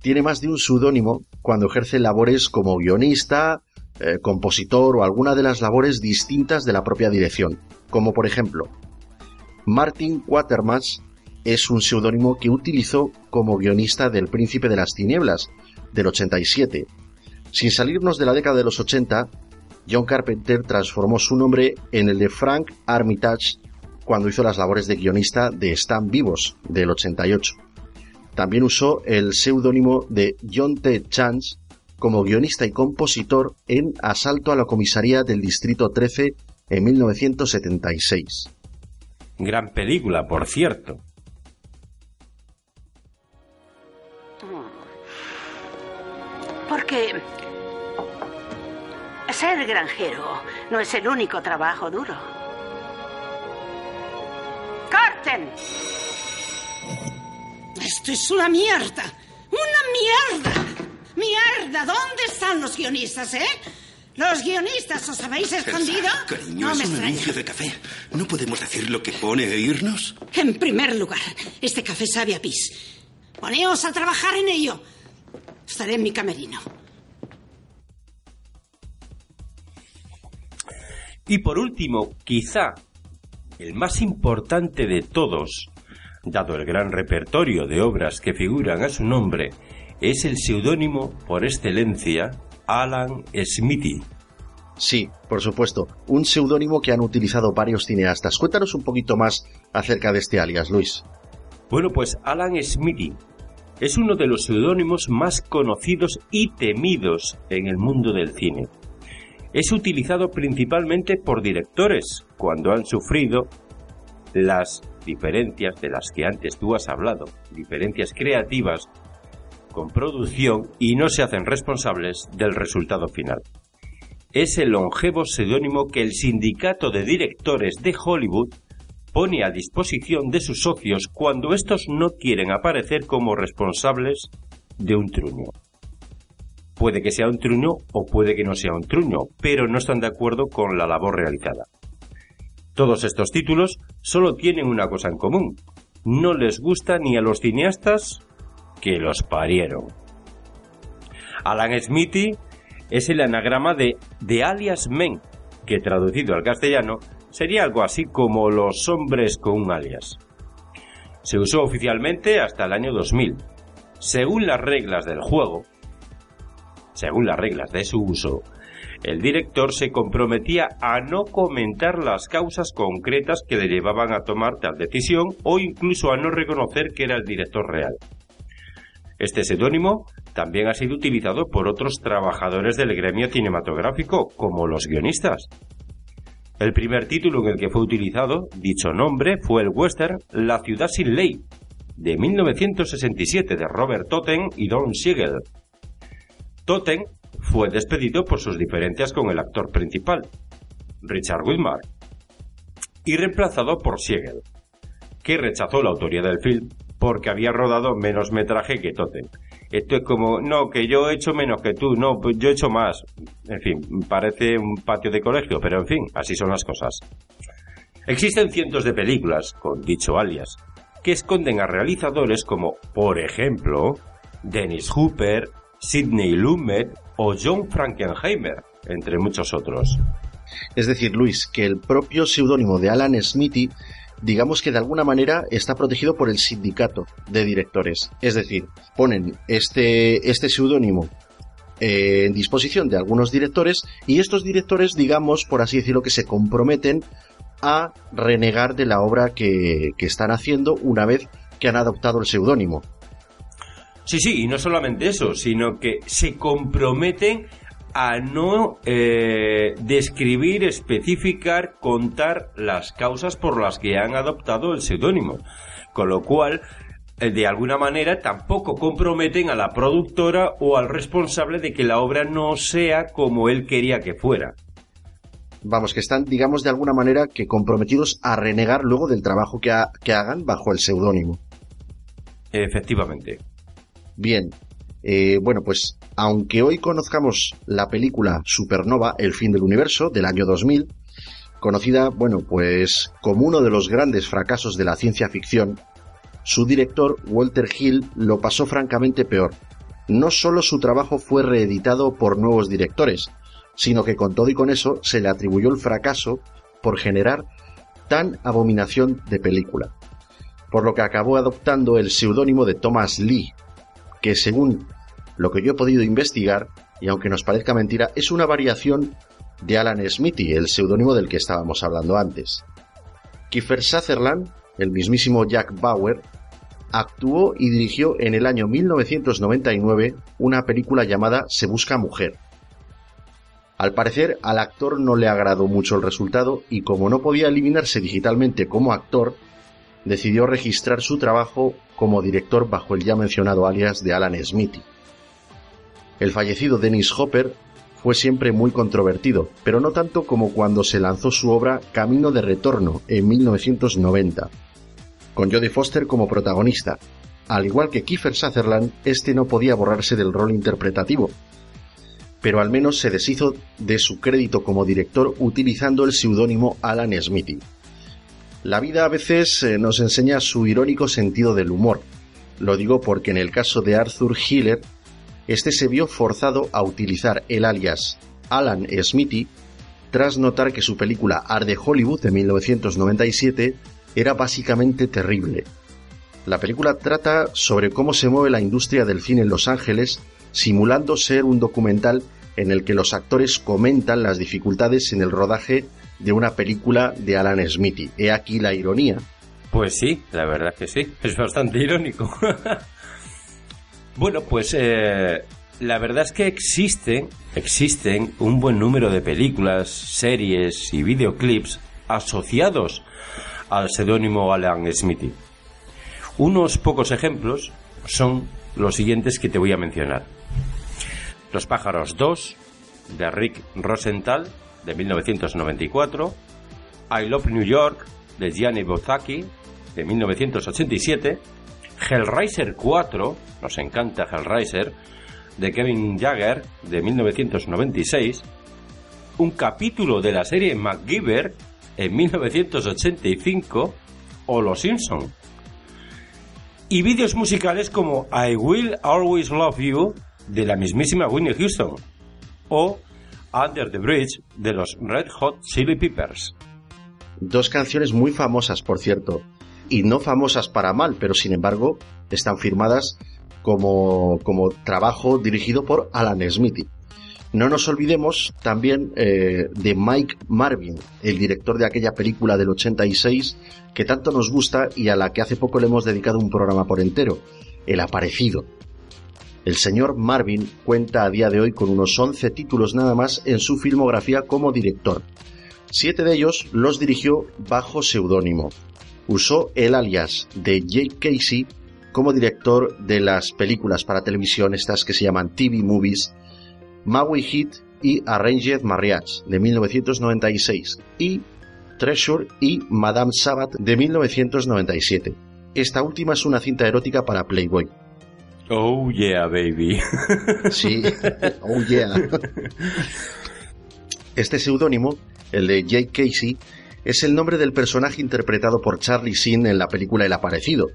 tiene más de un seudónimo cuando ejerce labores como guionista, eh, compositor o alguna de las labores distintas de la propia dirección, como por ejemplo, Martin Quatermass es un seudónimo que utilizó como guionista del Príncipe de las Tinieblas, del 87. Sin salirnos de la década de los 80, John Carpenter transformó su nombre en el de Frank Armitage cuando hizo las labores de guionista de Están Vivos, del 88. También usó el seudónimo de John T. Chance como guionista y compositor en Asalto a la comisaría del Distrito 13 en 1976. Gran película, por cierto. Porque ser granjero no es el único trabajo duro. ¡Corten! Esto es una mierda. ¡Una mierda! ¡Mierda! ¿Dónde están los guionistas, eh? ¿Los guionistas os habéis escondido? Cariño, no es me un extraña. anuncio de café. ¿No podemos decir lo que pone e irnos? En primer lugar, este café sabe a pis. Poneos a trabajar en ello. Estaré en mi camerino. Y por último, quizá el más importante de todos, dado el gran repertorio de obras que figuran a su nombre, es el seudónimo por excelencia Alan Smithy. Sí, por supuesto, un seudónimo que han utilizado varios cineastas. Cuéntanos un poquito más acerca de este alias, Luis. Bueno, pues Alan Smithy es uno de los seudónimos más conocidos y temidos en el mundo del cine. Es utilizado principalmente por directores cuando han sufrido las diferencias de las que antes tú has hablado, diferencias creativas con producción y no se hacen responsables del resultado final. Es el longevo seudónimo que el sindicato de directores de Hollywood pone a disposición de sus socios cuando estos no quieren aparecer como responsables de un truño. Puede que sea un truño o puede que no sea un truño, pero no están de acuerdo con la labor realizada. Todos estos títulos solo tienen una cosa en común. No les gusta ni a los cineastas que los parieron. Alan Smithy es el anagrama de The Alias Men, que traducido al castellano sería algo así como los hombres con un alias. Se usó oficialmente hasta el año 2000. Según las reglas del juego, según las reglas de su uso, el director se comprometía a no comentar las causas concretas que le llevaban a tomar tal decisión o incluso a no reconocer que era el director real. Este seudónimo también ha sido utilizado por otros trabajadores del gremio cinematográfico, como los guionistas. El primer título en el que fue utilizado dicho nombre fue el western La ciudad sin ley, de 1967 de Robert Totten y Don Siegel. Totten fue despedido por sus diferencias con el actor principal, Richard Widmark, y reemplazado por Siegel, que rechazó la autoría del film porque había rodado menos metraje que Totten. Esto es como, no, que yo he hecho menos que tú, no, pues yo he hecho más. En fin, parece un patio de colegio, pero en fin, así son las cosas. Existen cientos de películas con dicho alias que esconden a realizadores como, por ejemplo, Dennis Hooper, Sidney Lumet o John Frankenheimer, entre muchos otros. Es decir, Luis, que el propio seudónimo de Alan Smithy, digamos que de alguna manera está protegido por el sindicato de directores. Es decir, ponen este, este seudónimo eh, en disposición de algunos directores y estos directores, digamos, por así decirlo, que se comprometen a renegar de la obra que, que están haciendo una vez que han adoptado el seudónimo. Sí, sí, y no solamente eso, sino que se comprometen a no eh, describir, especificar, contar las causas por las que han adoptado el seudónimo. Con lo cual, eh, de alguna manera tampoco comprometen a la productora o al responsable de que la obra no sea como él quería que fuera. Vamos, que están, digamos, de alguna manera que comprometidos a renegar luego del trabajo que, que hagan bajo el seudónimo. Efectivamente. Bien, eh, bueno, pues aunque hoy conozcamos la película Supernova, El fin del universo, del año 2000, conocida, bueno, pues como uno de los grandes fracasos de la ciencia ficción, su director, Walter Hill, lo pasó francamente peor. No solo su trabajo fue reeditado por nuevos directores, sino que con todo y con eso se le atribuyó el fracaso por generar tan abominación de película. Por lo que acabó adoptando el seudónimo de Thomas Lee, que según lo que yo he podido investigar, y aunque nos parezca mentira, es una variación de Alan Smithy, el seudónimo del que estábamos hablando antes. Kiefer Sutherland, el mismísimo Jack Bauer, actuó y dirigió en el año 1999 una película llamada Se busca mujer. Al parecer al actor no le agradó mucho el resultado y como no podía eliminarse digitalmente como actor, decidió registrar su trabajo como director bajo el ya mencionado alias de Alan Smithy. El fallecido Dennis Hopper fue siempre muy controvertido, pero no tanto como cuando se lanzó su obra Camino de Retorno en 1990, con Jodie Foster como protagonista. Al igual que Kiefer Sutherland, este no podía borrarse del rol interpretativo, pero al menos se deshizo de su crédito como director utilizando el seudónimo Alan Smithy. La vida a veces eh, nos enseña su irónico sentido del humor. Lo digo porque en el caso de Arthur Hiller, este se vio forzado a utilizar el alias Alan Smithy tras notar que su película Art de Hollywood de 1997 era básicamente terrible. La película trata sobre cómo se mueve la industria del cine en Los Ángeles, simulando ser un documental en el que los actores comentan las dificultades en el rodaje de una película de Alan Smithy. He aquí la ironía. Pues sí, la verdad que sí, es bastante irónico. bueno, pues eh, la verdad es que existen, existen un buen número de películas, series y videoclips asociados al seudónimo Alan Smithy. Unos pocos ejemplos son los siguientes que te voy a mencionar. Los pájaros 2, de Rick Rosenthal, de 1994, I Love New York, de Gianni Bozzacchi, de 1987, Hellraiser 4, nos encanta Hellraiser, de Kevin Jagger, de 1996, un capítulo de la serie MacGyver, en 1985, o Los Simpson. Y vídeos musicales como I Will Always Love You, de la mismísima Whitney Houston, o Under the Bridge de los Red Hot Chili Peppers. Dos canciones muy famosas, por cierto, y no famosas para mal, pero sin embargo están firmadas como, como trabajo dirigido por Alan Smithy. No nos olvidemos también eh, de Mike Marvin, el director de aquella película del 86 que tanto nos gusta y a la que hace poco le hemos dedicado un programa por entero, El Aparecido. El señor Marvin cuenta a día de hoy con unos 11 títulos nada más en su filmografía como director. Siete de ellos los dirigió bajo seudónimo. Usó el alias de Jake Casey como director de las películas para televisión, estas que se llaman TV Movies, Maui Heat y Arranged Marriage de 1996 y Treasure y Madame Sabbath de 1997. Esta última es una cinta erótica para Playboy. Oh yeah, baby. Sí, oh yeah. Este seudónimo, el de Jake Casey, es el nombre del personaje interpretado por Charlie Sheen en la película El Aparecido.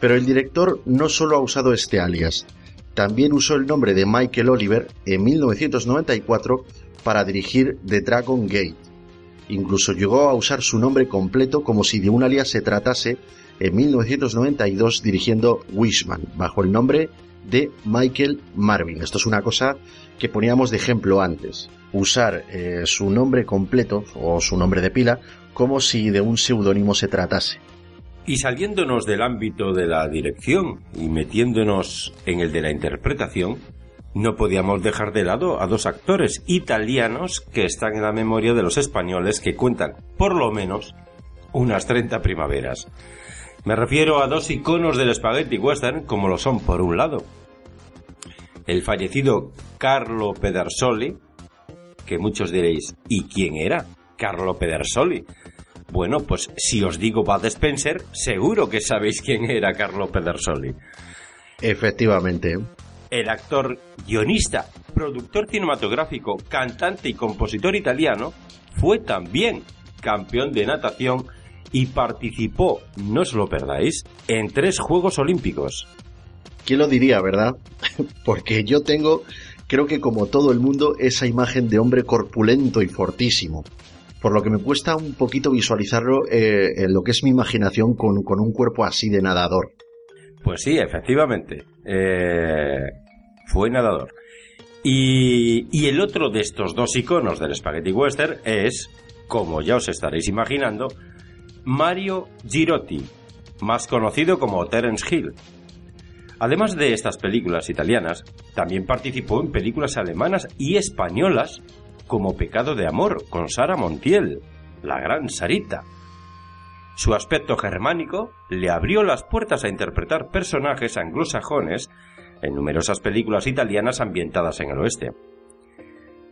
Pero el director no solo ha usado este alias, también usó el nombre de Michael Oliver en 1994 para dirigir The Dragon Gate. Incluso llegó a usar su nombre completo como si de un alias se tratase en 1992 dirigiendo Wishman, bajo el nombre de Michael Marvin. Esto es una cosa que poníamos de ejemplo antes. Usar eh, su nombre completo o su nombre de pila como si de un seudónimo se tratase. Y saliéndonos del ámbito de la dirección y metiéndonos en el de la interpretación, no podíamos dejar de lado a dos actores italianos que están en la memoria de los españoles que cuentan, por lo menos, unas 30 primaveras. Me refiero a dos iconos del spaghetti western, como lo son, por un lado, el fallecido Carlo Pedersoli, que muchos diréis, ¿y quién era Carlo Pedersoli? Bueno, pues si os digo Bud Spencer, seguro que sabéis quién era Carlo Pedersoli. Efectivamente. El actor, guionista, productor cinematográfico, cantante y compositor italiano, fue también campeón de natación y participó, no os lo perdáis, en tres Juegos Olímpicos. ¿Quién lo diría, verdad? Porque yo tengo, creo que como todo el mundo, esa imagen de hombre corpulento y fortísimo. Por lo que me cuesta un poquito visualizarlo eh, en lo que es mi imaginación con, con un cuerpo así de nadador. Pues sí, efectivamente. Eh, fue nadador. Y, y, el otro de estos dos iconos del Spaghetti Western es, como ya os estaréis imaginando, Mario Girotti, más conocido como Terence Hill. Además de estas películas italianas, también participó en películas alemanas y españolas como Pecado de Amor con Sara Montiel, la gran Sarita. Su aspecto germánico le abrió las puertas a interpretar personajes anglosajones en numerosas películas italianas ambientadas en el oeste.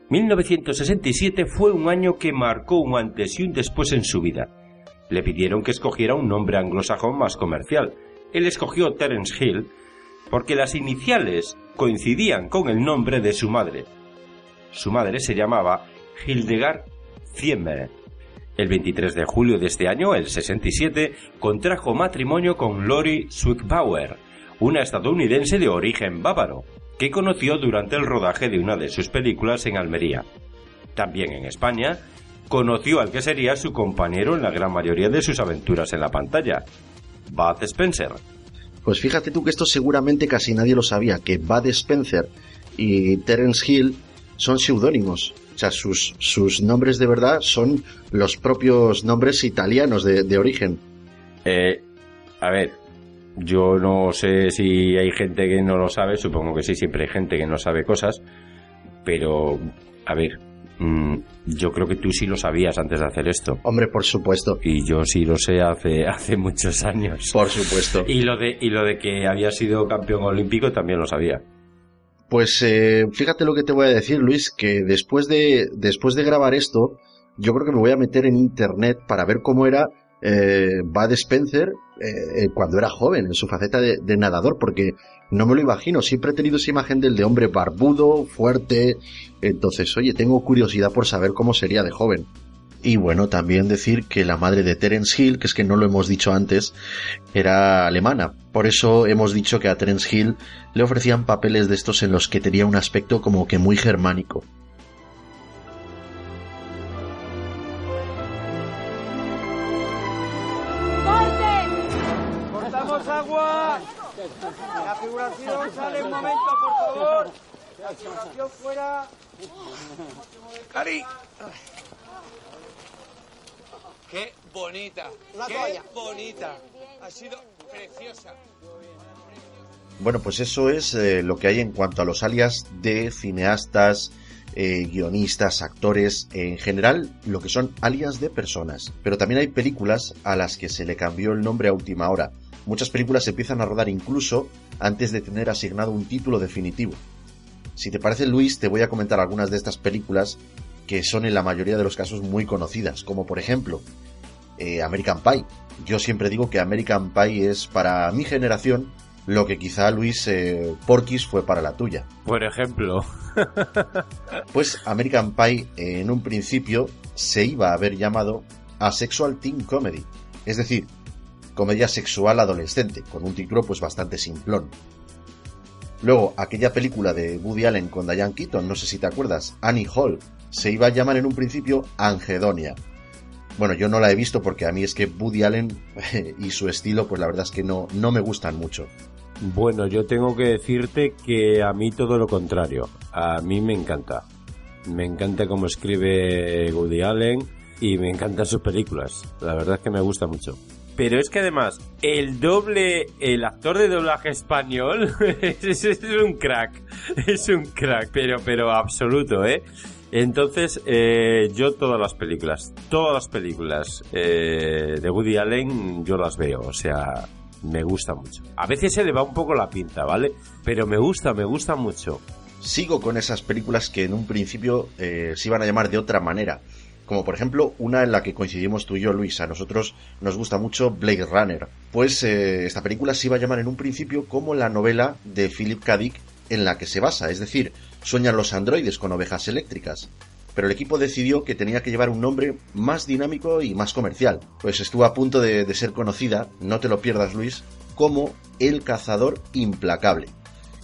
1967 fue un año que marcó un antes y un después en su vida. Le pidieron que escogiera un nombre anglosajón más comercial. Él escogió Terence Hill porque las iniciales coincidían con el nombre de su madre. Su madre se llamaba Hildegard Ziemmer. El 23 de julio de este año, el 67, contrajo matrimonio con Lori Zwickbauer, una estadounidense de origen bávaro, que conoció durante el rodaje de una de sus películas en Almería. También en España, conoció al que sería su compañero en la gran mayoría de sus aventuras en la pantalla, Bud Spencer. Pues fíjate tú que esto seguramente casi nadie lo sabía, que Bud Spencer y Terence Hill son seudónimos. O sea, sus, sus nombres de verdad son los propios nombres italianos de, de origen. Eh, a ver, yo no sé si hay gente que no lo sabe, supongo que sí, siempre hay gente que no sabe cosas, pero, a ver, mmm, yo creo que tú sí lo sabías antes de hacer esto. Hombre, por supuesto. Y yo sí lo sé hace, hace muchos años. Por supuesto. Y lo, de, y lo de que había sido campeón olímpico también lo sabía. Pues eh, fíjate lo que te voy a decir, Luis, que después de, después de grabar esto, yo creo que me voy a meter en internet para ver cómo era eh, Bud Spencer eh, cuando era joven, en su faceta de, de, nadador, porque no me lo imagino, siempre he tenido esa imagen del de hombre barbudo, fuerte, entonces, oye, tengo curiosidad por saber cómo sería de joven. Y bueno, también decir que la madre de Terence Hill, que es que no lo hemos dicho antes, era alemana. Por eso hemos dicho que a Terence Hill le ofrecían papeles de estos en los que tenía un aspecto como que muy germánico. Fuera. ¡Cari! ¡Qué bonita! La ¡Qué toalla. bonita! Ha sido preciosa. Bueno, pues eso es eh, lo que hay en cuanto a los alias de cineastas, eh, guionistas, actores, en general lo que son alias de personas. Pero también hay películas a las que se le cambió el nombre a última hora. Muchas películas se empiezan a rodar incluso antes de tener asignado un título definitivo. Si te parece Luis, te voy a comentar algunas de estas películas que son en la mayoría de los casos muy conocidas, como por ejemplo eh, American Pie. Yo siempre digo que American Pie es para mi generación lo que quizá Luis eh, Porquis fue para la tuya. Por ejemplo. pues American Pie eh, en un principio se iba a haber llamado Asexual Teen Comedy, es decir, comedia sexual adolescente, con un título pues bastante simplón. Luego, aquella película de Woody Allen con Diane Keaton, no sé si te acuerdas, Annie Hall, se iba a llamar en un principio Angedonia. Bueno, yo no la he visto porque a mí es que Woody Allen y su estilo, pues la verdad es que no, no me gustan mucho. Bueno, yo tengo que decirte que a mí todo lo contrario. A mí me encanta. Me encanta cómo escribe Woody Allen y me encantan sus películas. La verdad es que me gusta mucho. Pero es que además, el doble, el actor de doblaje español es, un crack. Es un crack, pero, pero absoluto, ¿eh? Entonces, eh, yo todas las películas, todas las películas eh, de Woody Allen, yo las veo. O sea, me gusta mucho. A veces se le va un poco la pinta, ¿vale? Pero me gusta, me gusta mucho. Sigo con esas películas que en un principio eh, se iban a llamar de otra manera. Como por ejemplo una en la que coincidimos tú y yo, Luis. A nosotros nos gusta mucho Blade Runner. Pues eh, esta película se iba a llamar en un principio como la novela de Philip K. Dick en la que se basa. Es decir, sueñan los androides con ovejas eléctricas pero el equipo decidió que tenía que llevar un nombre más dinámico y más comercial. Pues estuvo a punto de, ser conocida, no te lo pierdas Luis, como El Cazador Implacable.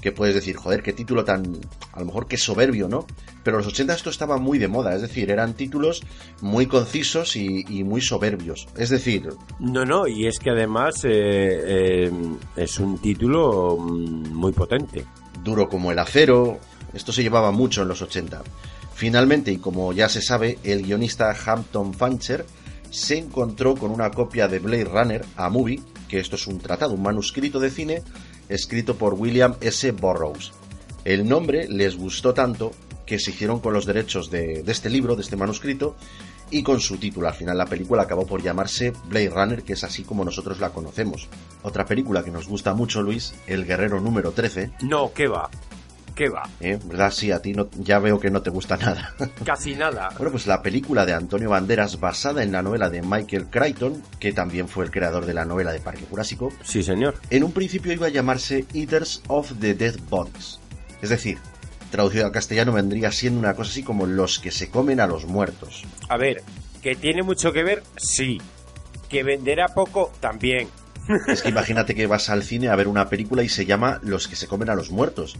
Que puedes decir, joder, qué título tan, a lo mejor que soberbio, ¿no? Pero en los 80 esto estaba muy de moda, es decir, eran títulos muy concisos y, muy soberbios. Es decir... No, no, y es que además eh, eh, es un título mm, muy potente. Duro como el acero, esto se llevaba mucho en los 80. Finalmente, y como ya se sabe, el guionista Hampton Fancher se encontró con una copia de Blade Runner a Movie, que esto es un tratado, un manuscrito de cine escrito por William S. Burroughs. El nombre les gustó tanto que se hicieron con los derechos de, de, este libro, de este manuscrito, y con su título. Al final la película acabó por llamarse Blade Runner, que es así como nosotros la conocemos. Otra película que nos gusta mucho, Luis, El Guerrero número 13. No, ¿qué va? ¿Qué va? ¿Eh? ¿Verdad? Sí, a ti no, ya veo que no te gusta nada. Casi nada. Bueno, pues la película de Antonio Banderas basada en la novela de Michael Crichton, que también fue el creador de la novela de Parque Jurásico. Sí, señor. En un principio iba a llamarse Eaters of the Dead Bodies. Es decir, traducido al castellano vendría siendo una cosa así como los que se comen a los muertos. A ver, que tiene mucho que ver, sí. Que venderá poco, también. Es que imagínate que vas al cine a ver una película y se llama Los que se comen a los muertos.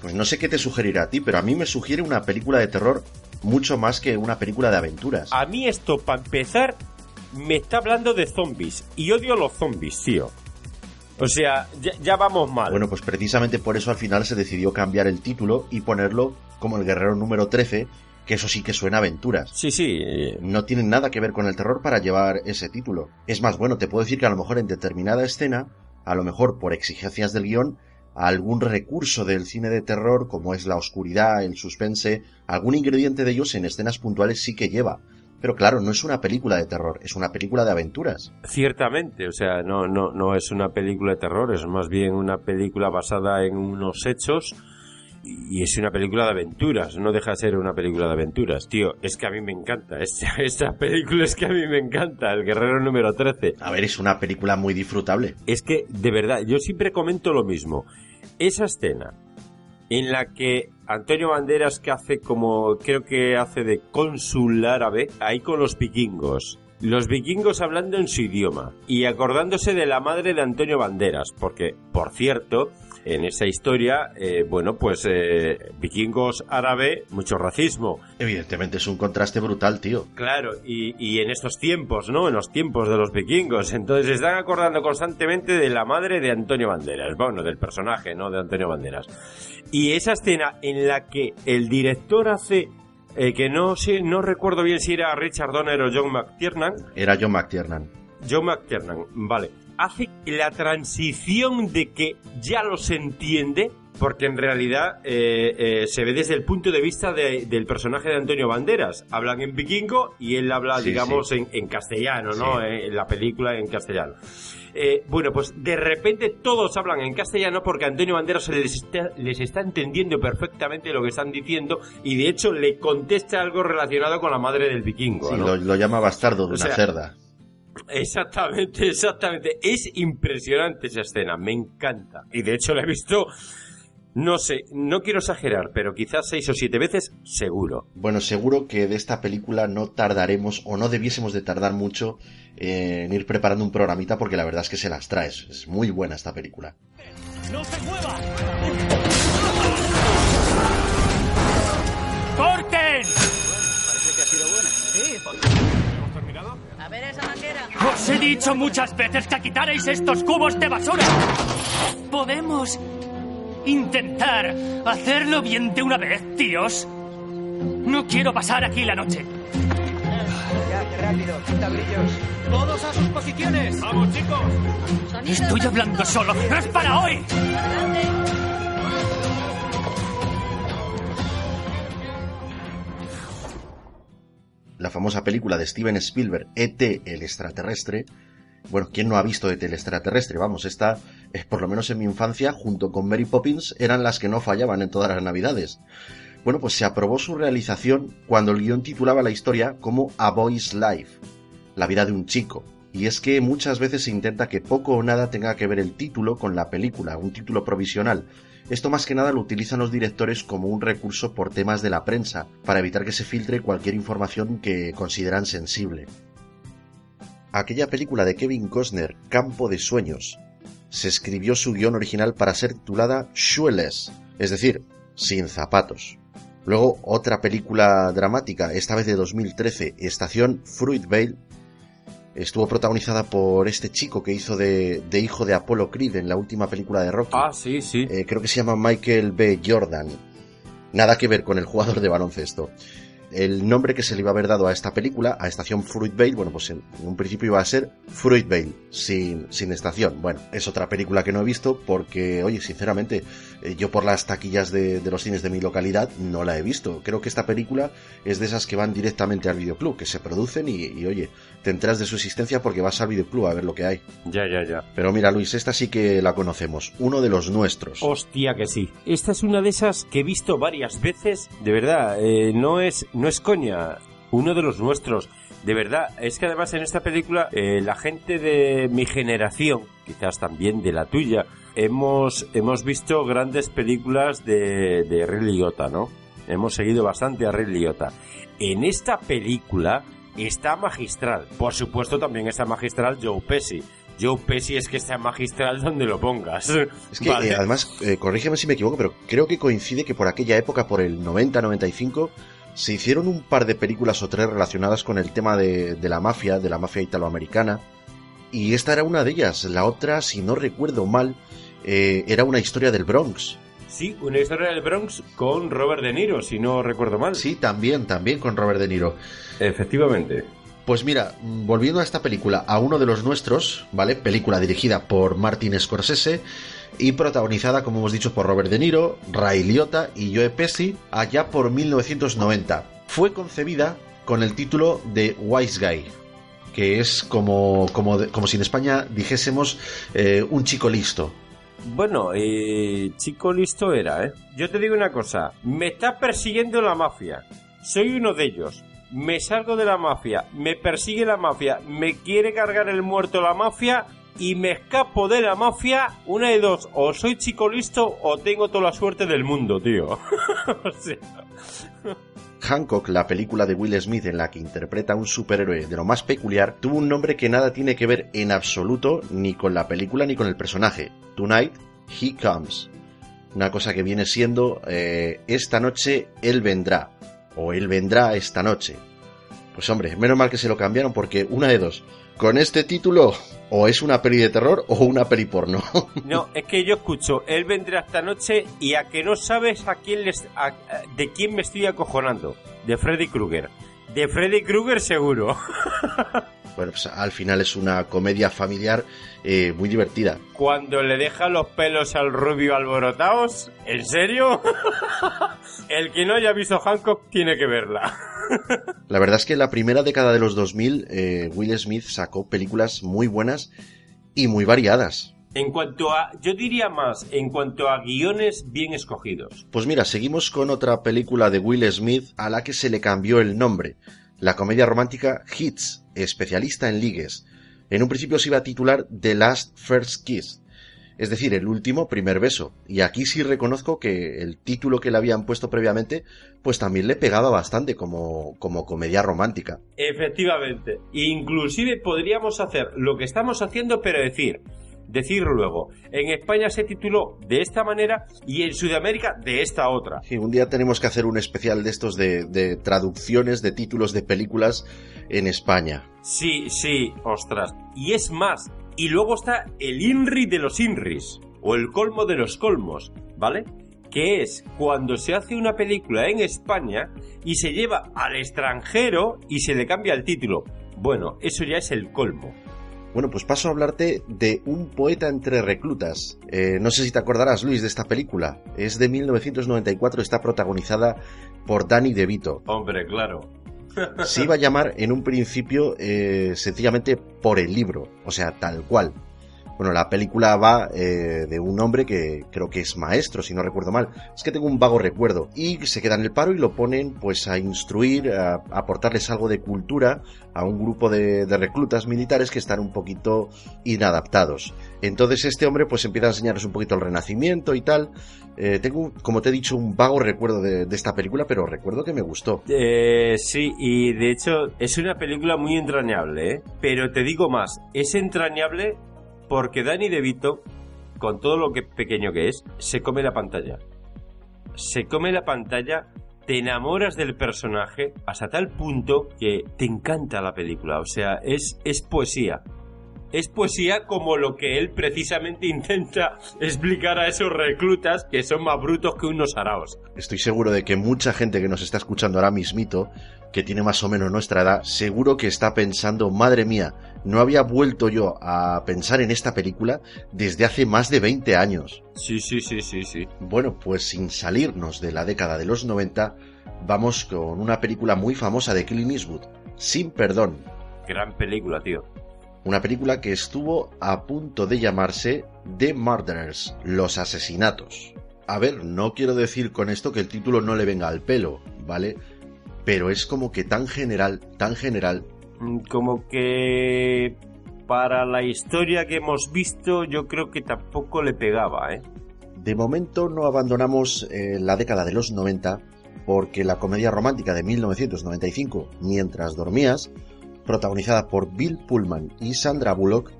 Pues no sé qué te sugerirá a ti, pero a mí me sugiere una película de terror mucho más que una película de aventuras. A mí esto, para empezar, me está hablando de zombies. Y odio los zombies, tío. O sea, ya, vamos mal. Bueno, pues precisamente por eso al final se decidió cambiar el título y ponerlo como el guerrero número 13, que eso sí que suena a aventuras. Sí, sí. No tiene nada que ver con el terror para llevar ese título. Es más, bueno, te puedo decir que a lo mejor en determinada escena, a lo mejor por exigencias del guion, algún recurso del cine de terror, como es la oscuridad, el suspense, algún ingrediente de ellos en escenas puntuales sí que lleva. Pero claro, no es una película de terror, es una película de aventuras. Ciertamente, o sea, no, no, no es una película de terror, es más bien una película basada en unos hechos y es una película de aventuras, no deja de ser una película de aventuras. Tío, es que a mí me encanta, esta, película es que a mí me encanta, El Guerrero número 13. A ver, es una película muy disfrutable. Es que, de verdad, yo siempre comento lo mismo. Esa escena en la que Antonio Banderas que hace como, creo que hace de cónsul árabe, ahí con los vikingos. Los vikingos hablando en su idioma y acordándose de la madre de Antonio Banderas, porque, por cierto, en esa historia, eh, bueno, pues eh, vikingos árabe, mucho racismo. Evidentemente es un contraste brutal, tío. Claro, y, y, en estos tiempos, ¿no? En los tiempos de los vikingos. Entonces están acordando constantemente de la madre de Antonio Banderas, bueno, del personaje, ¿no? De Antonio Banderas. Y esa escena en la que el director hace eh, que no sé, no recuerdo bien si era Richard Donner o John McTiernan. Era John McTiernan. John McTiernan, vale hace la transición de que ya los entiende, porque en realidad eh, eh, se ve desde el punto de vista del personaje de Antonio Banderas. Hablan en vikingo y él habla, digamos, En, castellano, ¿no? En, la película en castellano. Eh, bueno, pues de repente todos hablan en castellano porque Antonio Banderas les está, les está entendiendo perfectamente lo que están diciendo y de hecho le contesta algo relacionado con la madre del vikingo. lo, llama bastardo de una cerda. Exactamente, exactamente. Es impresionante esa escena, me encanta. Y de hecho la he visto, no sé, no quiero exagerar, pero quizás seis o siete veces seguro. Bueno, seguro que de esta película no tardaremos o no debiésemos de tardar mucho en ir preparando un programita porque la verdad es que se las traes. Es muy buena esta película. ¡No se mueva! Os he dicho muchas veces que quitarais estos cubos de basura. Podemos intentar hacerlo bien de una vez, tíos. No quiero pasar aquí la noche. Ya, rápido, quita brillos. Todos a sus posiciones. Vamos, chicos. Estoy hablando solo. ¡No es para hoy! La famosa película de Steven Spielberg, ET, el extraterrestre. Bueno, ¿quién no ha visto ET, el extraterrestre? Vamos, esta, es por lo menos en mi infancia, junto con Mary Poppins, eran las que no fallaban en todas las navidades. Bueno, pues se aprobó su realización cuando el guion titulaba la historia como A Boy's Life, la vida de un chico. Y es que muchas veces se intenta que poco o nada tenga que ver el título con la película, un título provisional, esto más que nada lo utilizan los directores como un recurso por temas de la prensa, para evitar que se filtre cualquier información que consideran sensible. Aquella película de Kevin Costner, Campo de Sueños, se escribió su guion original para ser titulada Shoeless, es decir, sin zapatos. Luego otra película dramática, esta vez de 2013, Estación Fruitvale, estuvo protagonizada por este chico que hizo de, hijo de Apollo Creed en la última película de Rocky. Ah, sí, sí. Eh, creo que se llama Michael B. Jordan. Nada que ver con el jugador de baloncesto el nombre que se le iba a haber dado a esta película, a Estación Fruitvale, bueno, pues en, un principio iba a ser Fruitvale, sin, sin estación. Bueno, es otra película que no he visto porque, oye, sinceramente, eh, yo por las taquillas de, los cines de mi localidad no la he visto. Creo que esta película es de esas que van directamente al videoclub, que se producen y, oye, te enteras de su existencia porque vas al videoclub a ver lo que hay. Ya, ya, ya. Pero mira, Luis, esta sí que la conocemos, uno de los nuestros. Hostia que sí. Esta es una de esas que he visto varias veces, de verdad, eh, no es no es coña, uno de los nuestros. De verdad, es que además en esta película eh, la gente de mi generación, quizás también de la tuya, hemos, hemos visto grandes películas de, de Ray ¿no? Hemos seguido bastante a Ray Liotta. En esta película está magistral. Por supuesto también está magistral Joe Pesci. Joe Pesci es que está magistral donde lo pongas. Es que eh, además, eh, corrígeme si me equivoco, pero creo que coincide que por aquella época, por el 90-95, se hicieron un par de películas o tres relacionadas con el tema de, la mafia, de la mafia italoamericana, y esta era una de ellas. La otra, si no recuerdo mal, eh, era una historia del Bronx. Sí, una historia del Bronx con Robert De Niro, si no recuerdo mal. Sí, también, también con Robert De Niro. Efectivamente. Pues mira, volviendo a esta película, a uno de los nuestros, ¿vale? Película dirigida por Martin Scorsese, y protagonizada, como hemos dicho, por Robert De Niro, Ray Liotta y Joe Pesci allá por 1990. Fue concebida con el título de Wise Guy, que es como, como, como si en España dijésemos eh, un chico listo. Bueno, eh, chico listo era, ¿eh? Yo te digo una cosa, me está persiguiendo la mafia. Soy uno de ellos. Me salgo de la mafia, me persigue la mafia, me quiere cargar el muerto la mafia y me escapo de la mafia, una de dos, o soy chico listo o tengo toda la suerte del mundo, tío. Hancock, la película de Will Smith en la que interpreta a un superhéroe de lo más peculiar, tuvo un nombre que nada tiene que ver en absoluto ni con la película ni con el personaje. Tonight, He Comes. Una cosa que viene siendo eh, Esta noche Él vendrá. O Él vendrá esta noche. Pues hombre, menos mal que se lo cambiaron porque una de dos. Con este título o es una peli de terror o una peli porno. No, es que yo escucho, él vendrá esta noche y a que no sabes a quién les, de quién me estoy acojonando. De Freddy Krueger. De Freddy Krueger seguro. Bueno, pues al final es una comedia familiar eh, muy divertida. Cuando le deja los pelos al rubio alborotados, ¿en serio? El que no haya visto Hancock tiene que verla. La verdad es que la primera década de los 2000, eh, Will Smith sacó películas muy buenas y muy variadas. En cuanto a, yo diría más, en cuanto a guiones bien escogidos. Pues mira, seguimos con otra película de Will Smith a la que se le cambió el nombre. La comedia romántica Hits, especialista en ligues. En un principio se iba a titular The Last First Kiss, es decir, el último primer beso. Y aquí sí reconozco que el título que le habían puesto previamente, pues también le pegaba bastante como, como comedia romántica. Efectivamente. Inclusive podríamos hacer lo que estamos haciendo, pero decir, decirlo luego. En España se tituló de esta manera y en Sudamérica de esta otra. Y un día tenemos que hacer un especial de estos de, de traducciones de títulos de películas en España. Sí, sí, ostras. Y es más, y luego está el INRI de los INRIs, o el colmo de los colmos, ¿vale? Que es cuando se hace una película en España y se lleva al extranjero y se le cambia el título. Bueno, eso ya es el colmo. Bueno, pues paso a hablarte de Un poeta entre reclutas. Eh, no sé si te acordarás, Luis, de esta película. Es de 1994, está protagonizada por Danny DeVito. Hombre, claro. Se iba a llamar en un principio eh, sencillamente por el libro, o sea, tal cual. Bueno, la película va eh, de un hombre que creo que es maestro, si no recuerdo mal. Es que tengo un vago recuerdo. Y se queda en el paro y lo ponen pues a instruir, a, aportarles algo de cultura a un grupo de, reclutas militares que están un poquito inadaptados. Entonces este hombre pues empieza a enseñarles un poquito el renacimiento y tal. Eh, tengo, como te he dicho, un vago recuerdo de, esta película, pero recuerdo que me gustó. Eh, sí, y de hecho es una película muy entrañable, ¿eh? Pero te digo más, es entrañable porque Danny DeVito, con todo lo que pequeño que es, se come la pantalla. Se come la pantalla, te enamoras del personaje hasta tal punto que te encanta la película. O sea, es, es poesía. Es poesía como lo que él precisamente intenta explicar a esos reclutas que son más brutos que unos araos. Estoy seguro de que mucha gente que nos está escuchando ahora mismito que tiene más o menos nuestra edad, seguro que está pensando, madre mía, no había vuelto yo a pensar en esta película desde hace más de 20 años. Sí, sí, sí, sí, sí. Bueno, pues sin salirnos de la década de los 90, vamos con una película muy famosa de Clint Eastwood, Sin Perdón. Gran película, tío. Una película que estuvo a punto de llamarse The Murderers, Los Asesinatos. A ver, no quiero decir con esto que el título no le venga al pelo, ¿vale? pero es como que tan general, tan general. Mm, como que para la historia que hemos visto yo creo que tampoco le pegaba, ¿eh? De momento no abandonamos eh, la década de los 90 porque la comedia romántica de 1995, Mientras dormías, protagonizada por Bill Pullman y Sandra Bullock,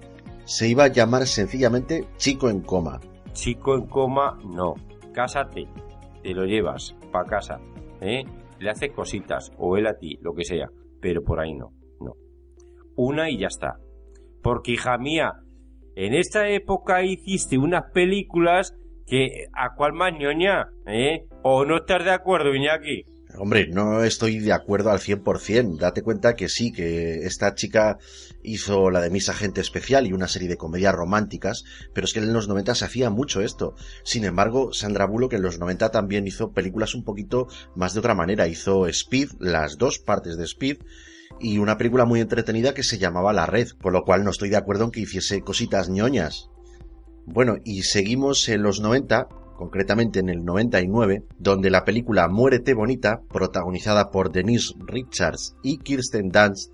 se iba a llamar sencillamente Chico en coma. Chico en coma, no. Cásate, te lo llevas para casa, ¿eh? le hace cositas, o él a ti, lo que sea, pero por ahí no. Una y ya está. Porque, hija mía, en esta época hiciste unas películas que, ¿a cuál más ñoña? ¿Eh? ¿O no estás de acuerdo, Iñaki? Hombre, no estoy de acuerdo al 100%. Date cuenta que sí, que esta chica hizo la de Miss Agente Especial y una serie de comedias románticas, pero es que en los 90 se hacía mucho esto. Sin embargo, Sandra Bullock en los 90 también hizo películas un poquito más de otra manera. Hizo Speed, las dos partes de Speed, y una película muy entretenida que se llamaba La Red, por lo cual no estoy de acuerdo en que hiciese cositas ñoñas. Bueno, y seguimos en los 90 concretamente en el 99, donde la película Muérete Bonita, protagonizada por Denise Richards y Kirsten Dunst,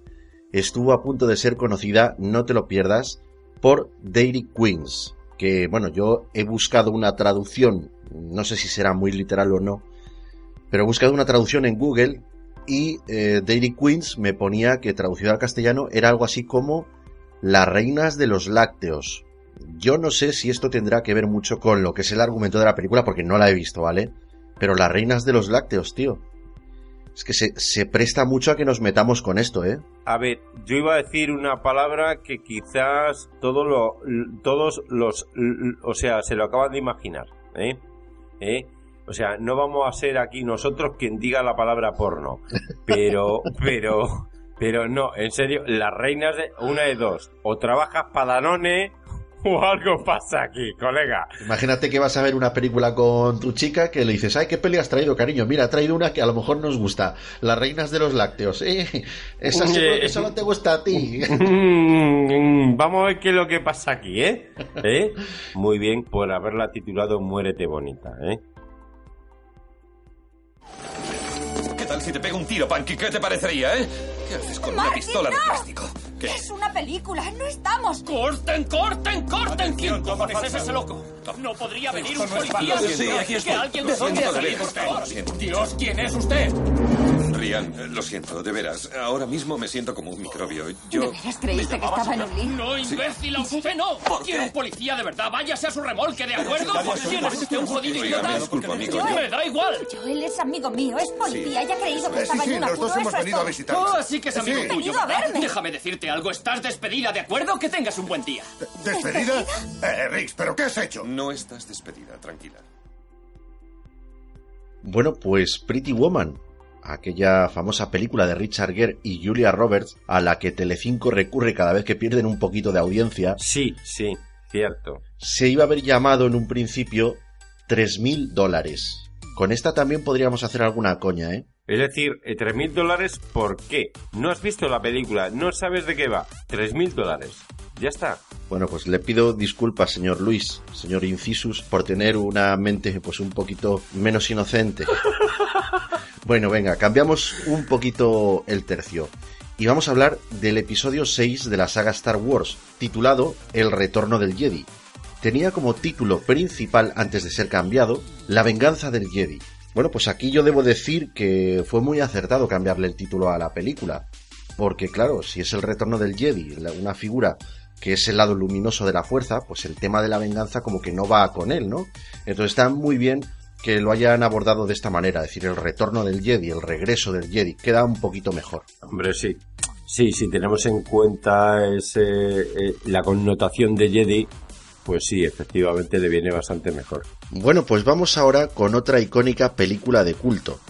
estuvo a punto de ser conocida, no te lo pierdas, por Dairy Queens, que bueno, yo he buscado una traducción, no sé si será muy literal o no, pero he buscado una traducción en Google y eh, Dairy Queens me ponía que traducido al castellano era algo así como las reinas de los lácteos, yo no sé si esto tendrá que ver mucho con lo que es el argumento de la película, porque no la he visto, ¿vale? Pero las reinas de los lácteos, tío. Es que se, presta mucho a que nos metamos con esto, ¿eh? A ver, yo iba a decir una palabra que quizás todo lo, todos los... O sea, se lo acaban de imaginar, ¿eh? ¿eh? O sea, no vamos a ser aquí nosotros quien diga la palabra porno. Pero, pero, pero no, en serio, las reinas de... Una de dos. O trabajas para Danone o algo pasa aquí, colega. Imagínate que vas a ver una película con tu chica que le dices, ay, ¿qué peli has traído, cariño? Mira, ha traído una que a lo mejor nos gusta, Las Reinas de los Lácteos. Eh, esa seguro que solo te gusta a ti. Vamos a ver qué es lo que pasa aquí, ¿eh? ¿eh? Muy bien por haberla titulado Muérete Bonita, ¿eh? ¿Qué tal si te pego un tiro, Panky? ¿Qué te parecería, eh? ¿Qué haces con una pistola de plástico? Es una película, no estamos. ¡Corten, corten, corten! ¿Quién cojones es ese loco? No podría venir un policía. Sí, aquí estoy. Que alguien de dónde ha salido usted. Dios, ¿quién es usted? Rian, lo siento, de veras. Ahora mismo me siento como un microbio. Yo. ¿De veras creíste que estaba en un lío? No, imbécil, a usted no. ¿Quiere un policía de verdad? Váyase a su remolque, ¿de acuerdo? ¿Quién es usted, un jodido idiota? Me disculpo, amigo. Me da igual. Joel es amigo mío, es policía. Ya ha creído que estaba en un apuro. Los dos hemos venido a visitar. Oh, así que es amigo tuyo. Déjame decirte algo. Estás despedida, ¿de acuerdo? Que tengas un buen día. ¿Despedida? Eh, Rix, ¿pero qué has hecho? No estás despedida, tranquila. Bueno, pues Pretty Woman, aquella famosa película de Richard Gere y Julia Roberts a la que Telecinco recurre cada vez que pierden un poquito de audiencia. Sí, sí, cierto. Se iba a haber llamado en un principio 3.000 dólares. Con esta también podríamos hacer alguna coña, ¿eh? Es decir, eh, 3.000 dólares, ¿por qué? No has visto la película, no sabes de qué va. 3.000 dólares. Ya está. Bueno, pues le pido disculpas, señor Luis, señor Incisus, por tener una mente pues un poquito menos inocente. bueno, venga, cambiamos un poquito el tercio. Y vamos a hablar del episodio 6 de la saga Star Wars, titulado El Retorno del Jedi. Tenía como título principal, antes de ser cambiado, La venganza del Jedi. Bueno, pues aquí yo debo decir que fue muy acertado cambiarle el título a la película. Porque claro, si es el retorno del Jedi, una figura que es el lado luminoso de la fuerza, pues el tema de la venganza como que no va con él, ¿no? Entonces está muy bien que lo hayan abordado de esta manera, es decir, el retorno del Jedi, el regreso del Jedi, queda un poquito mejor. Hombre, sí. Sí, si tenemos en cuenta ese, eh, la connotación de Jedi, pues sí, efectivamente le viene bastante mejor. Bueno, pues vamos ahora con otra icónica película de culto.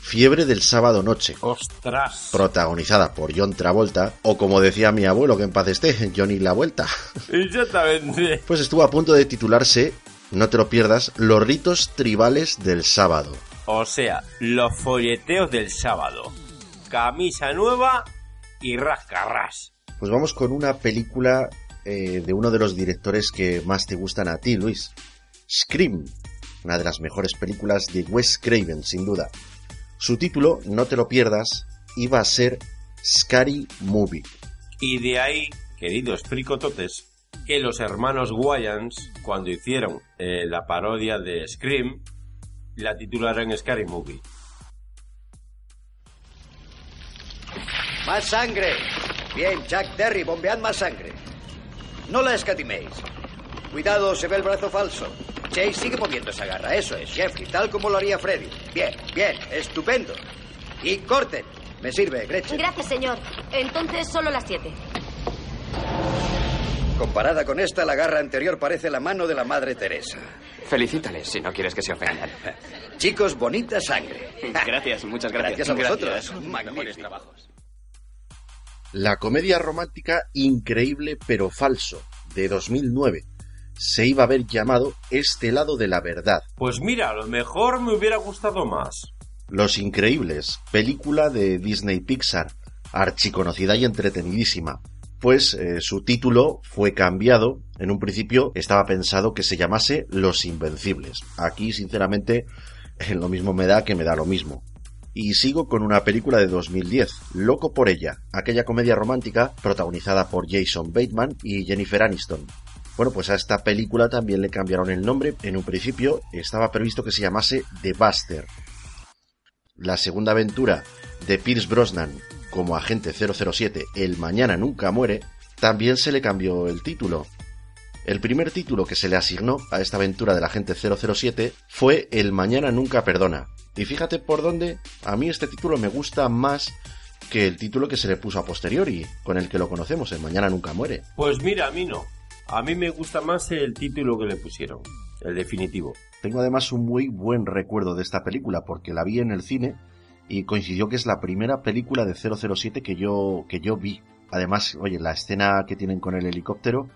Fiebre del sábado noche. ¡Ostras! Protagonizada por John Travolta, o como decía mi abuelo que en paz esté, Johnny La Vuelta. Exactamente. Pues estuvo a punto de titularse, no te lo pierdas, Los ritos tribales del sábado. O sea, los folleteos del sábado. Camisa nueva y rascarras. Pues vamos con una película eh, de uno de los directores que más te gustan a ti, Luis. Scream, una de las mejores películas de Wes Craven, sin duda. Su título, no te lo pierdas, iba a ser Scary Movie. Y de ahí, queridos fricototes, que los hermanos Wayans, cuando hicieron eh, la parodia de Scream, la titularon Scary Movie. Más sangre. Bien, Jack Derry, bombead más sangre. No la escatiméis. Cuidado, se ve el brazo falso. Chase, sigue moviendo esa garra. Eso es, Jeffrey, tal como lo haría Freddy. Bien, bien, estupendo. Y corten. Me sirve, Gretchen. Gracias, señor. Entonces solo las siete. Comparada con esta, la garra anterior parece la mano de la Madre Teresa. Felicítales si no quieres que se ofendan. Chicos, bonita sangre. Gracias, muchas gracias. Gracias a vosotros. Gracias. Magnífico. Mejores trabajos. La comedia romántica Increíble pero falso, de 2009, se iba a haber llamado Este lado de la verdad. Pues mira, a lo mejor me hubiera gustado más. Los Increíbles, película de Disney Pixar, archiconocida y entretenidísima. Pues eh, su título fue cambiado. En un principio estaba pensado que se llamase Los Invencibles. Aquí, sinceramente, lo mismo me da que me da lo mismo. Y sigo con una película de 2010, Loco por ella, aquella comedia romántica protagonizada por Jason Bateman y Jennifer Aniston. Bueno, pues a esta película también le cambiaron el nombre. En un principio estaba previsto que se llamase The Buster. La segunda aventura de Pierce Brosnan como agente 007, El Mañana Nunca Muere, también se le cambió el título. El primer título que se le asignó a esta aventura del agente 007 fue El Mañana Nunca Perdona. Y fíjate por dónde a mí este título me gusta más que el título que se le puso a posteriori, con el que lo conocemos, El Mañana Nunca Muere. Pues mira, a mí no. A mí me gusta más el título que le pusieron, el definitivo. Tengo además un muy buen recuerdo de esta película porque la vi en el cine y coincidió que es la primera película de 007 que yo, que yo vi. Además, oye, la escena que tienen con el helicóptero,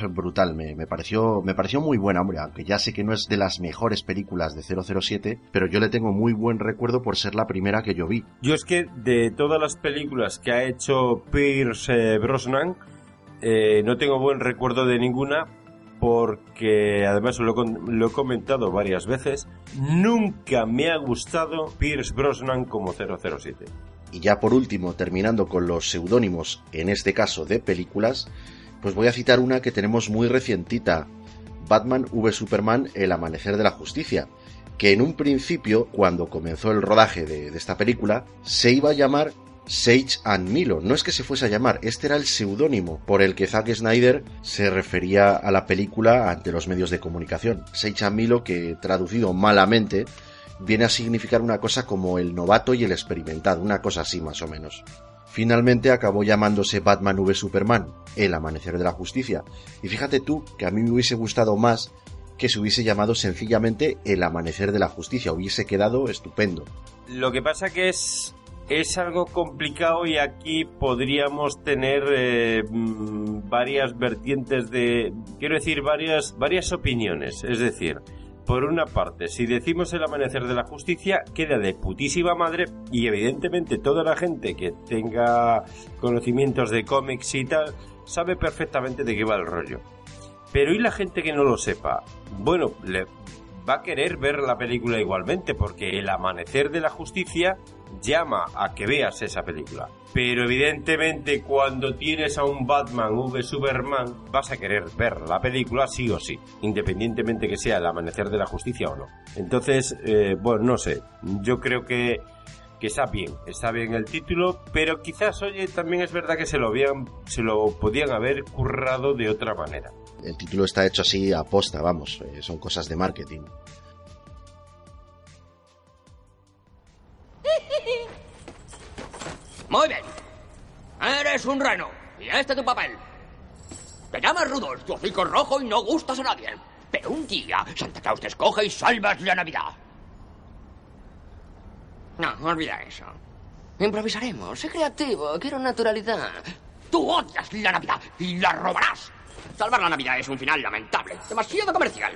brutal, me, me, pareció, me pareció muy buena, hombre, aunque ya sé que no es de las mejores películas de 007, pero yo le tengo muy buen recuerdo por ser la primera que yo vi. Yo es que de todas las películas que ha hecho Pierce eh, Brosnan, eh, no tengo buen recuerdo de ninguna porque además lo, lo, he comentado varias veces, nunca me ha gustado Pierce Brosnan como 007. Y ya por último, terminando con los seudónimos, en este caso de películas, pues voy a citar una que tenemos muy recientita, Batman v Superman El Amanecer de la Justicia, que en un principio, cuando comenzó el rodaje de, esta película, se iba a llamar Sage and Milo. No es que se fuese a llamar, este era el seudónimo por el que Zack Snyder se refería a la película ante los medios de comunicación. Sage and Milo, que traducido malamente, viene a significar una cosa como el novato y el experimentado, una cosa así más o menos. Finalmente acabó llamándose Batman v Superman, El Amanecer de la Justicia. Y fíjate tú que a mí me hubiese gustado más que se hubiese llamado sencillamente El Amanecer de la Justicia, hubiese quedado estupendo. Lo que pasa que es es algo complicado y aquí podríamos tener eh, varias vertientes de quiero decir varias varias opiniones es decir por una parte, si decimos el amanecer de la justicia, queda de putísima madre y evidentemente toda la gente que tenga conocimientos de cómics y tal, sabe perfectamente de qué va el rollo. Pero ¿y la gente que no lo sepa? Bueno, le va a querer ver la película igualmente porque el amanecer de la justicia llama a que veas esa película. Pero evidentemente cuando tienes a un Batman V Superman vas a querer ver la película sí o sí, independientemente que sea el amanecer de la justicia o no. Entonces, eh, bueno, no sé, yo creo que, que está bien, está bien el título, pero quizás, oye, también es verdad que se lo, habían, se lo podían haber currado de otra manera. El título está hecho así a posta, vamos, eh, son cosas de marketing. Muy bien. Eres un reno. Y este es tu papel. Te llamas Rudolf, tu hocico es rojo y no gustas a nadie. Pero un día Santa Claus te escoge y salvas la Navidad. No, olvida eso. Improvisaremos. Sé creativo. Quiero naturalidad. Tú odias la Navidad y la robarás. Salvar la Navidad es un final lamentable. Demasiado comercial.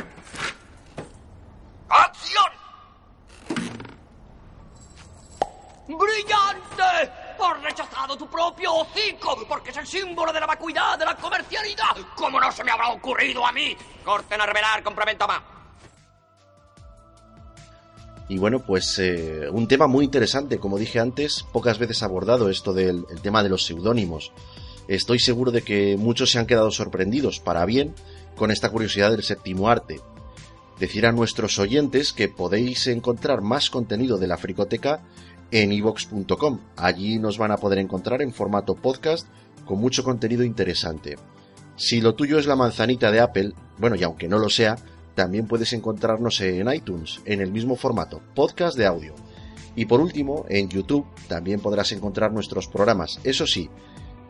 Tu propio hocico, porque es el símbolo de la vacuidad, de la comercialidad. ¿Cómo no se me habrá ocurrido a mí? Corten a revelar, complemento más. Y bueno, pues eh, un tema muy interesante, como dije antes, pocas veces abordado esto del el tema de los seudónimos. Estoy seguro de que muchos se han quedado sorprendidos, para bien, con esta curiosidad del séptimo arte. Decir a nuestros oyentes que podéis encontrar más contenido de la fricoteca en ivox.com. Allí nos van a poder encontrar en formato podcast con mucho contenido interesante. Si lo tuyo es la manzanita de Apple, bueno, y aunque no lo sea, también puedes encontrarnos en iTunes, en el mismo formato, podcast de audio. Y por último, en YouTube también podrás encontrar nuestros programas. Eso sí,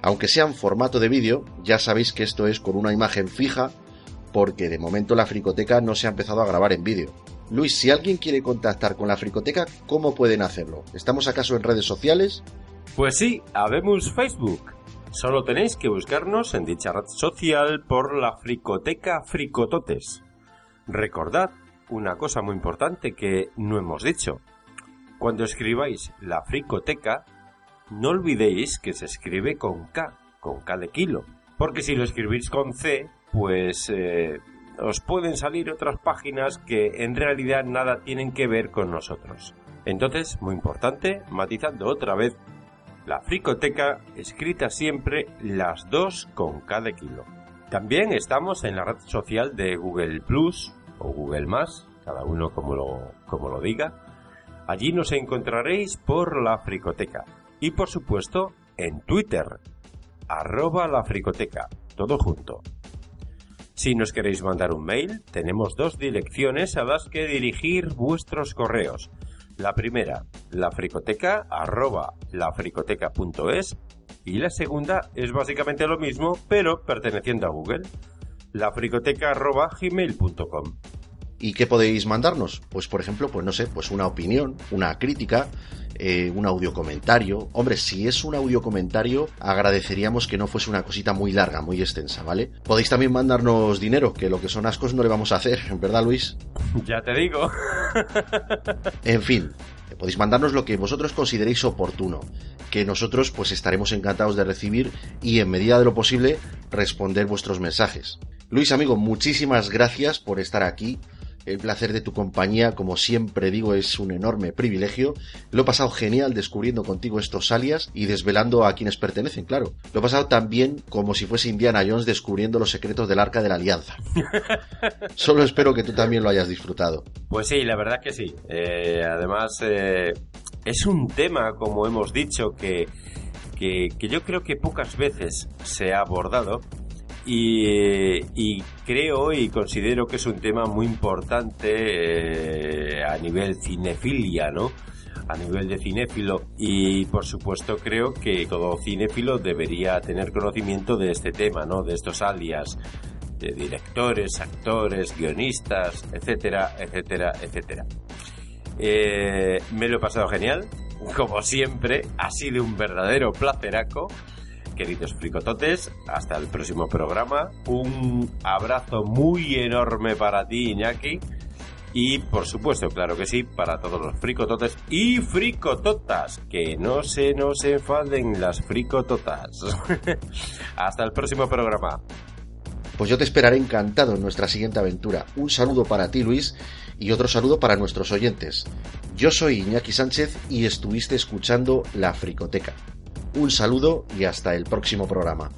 aunque sean formato de vídeo, ya sabéis que esto es con una imagen fija, porque de momento la fricoteca no se ha empezado a grabar en vídeo. Luis, si alguien quiere contactar con la Fricoteca, ¿cómo pueden hacerlo? ¿Estamos acaso en redes sociales? Pues sí, habemos Facebook. Solo tenéis que buscarnos en dicha red social por la Fricoteca Fricototes. Recordad una cosa muy importante que no hemos dicho. Cuando escribáis la Fricoteca, no olvidéis que se escribe con K, con K de kilo. Porque si lo escribís con C, pues eh, os pueden salir otras páginas que en realidad nada tienen que ver con nosotros. Entonces, muy importante, matizando otra vez, la fricoteca escrita siempre las dos con cada kilo. También estamos en la red social de Google Plus o Google Más, cada uno como lo, como lo diga. Allí nos encontraréis por la fricoteca. Y por supuesto en Twitter, arroba la fricoteca, todo junto. Si nos queréis mandar un mail, tenemos dos direcciones a las que dirigir vuestros correos. La primera, lafricoteca arroba lafricoteca.es y la segunda es básicamente lo mismo, pero perteneciendo a Google, lafricoteca arroba gmail.com. ¿Y qué podéis mandarnos? Pues por ejemplo, pues no sé, pues una opinión, una crítica, eh, un audio comentario. Hombre, si es un audio comentario, agradeceríamos que no fuese una cosita muy larga, muy extensa, ¿vale? Podéis también mandarnos dinero, que lo que son ascos no le vamos a hacer, ¿verdad, Luis? Ya te digo. en fin, podéis mandarnos lo que vosotros consideréis oportuno, que nosotros pues estaremos encantados de recibir y en medida de lo posible responder vuestros mensajes. Luis, amigo, muchísimas gracias por estar aquí el placer de tu compañía, como siempre digo, es un enorme privilegio. Lo he pasado genial descubriendo contigo estos alias y desvelando a quienes pertenecen, claro. Lo he pasado también como si fuese Indiana Jones descubriendo los secretos del Arca de la Alianza. Solo espero que tú también lo hayas disfrutado. Pues sí, la verdad que sí. Eh, además, eh, es un tema, como hemos dicho, que, que, que yo creo que pocas veces se ha abordado y, creo y considero que es un tema muy importante eh, a nivel cinefilia, ¿no? A nivel de cinéfilo. Y por supuesto creo que todo cinéfilo debería tener conocimiento de este tema, ¿no? De estos alias de directores, actores, guionistas, etcétera, etcétera, etcétera. Eh, me lo he pasado genial, como siempre, ha sido un verdadero placeraco queridos fricototes. Hasta el próximo programa. Un abrazo muy enorme para ti, Iñaki. Y por supuesto, claro que sí, para todos los fricototes y fricototas. Que no se nos enfaden las fricototas. Hasta el próximo programa. Pues yo te esperaré encantado en nuestra siguiente aventura. Un saludo para ti, Luis, y otro saludo para nuestros oyentes. Yo soy Iñaki Sánchez y estuviste escuchando La Fricoteca. Un saludo y hasta el próximo programa.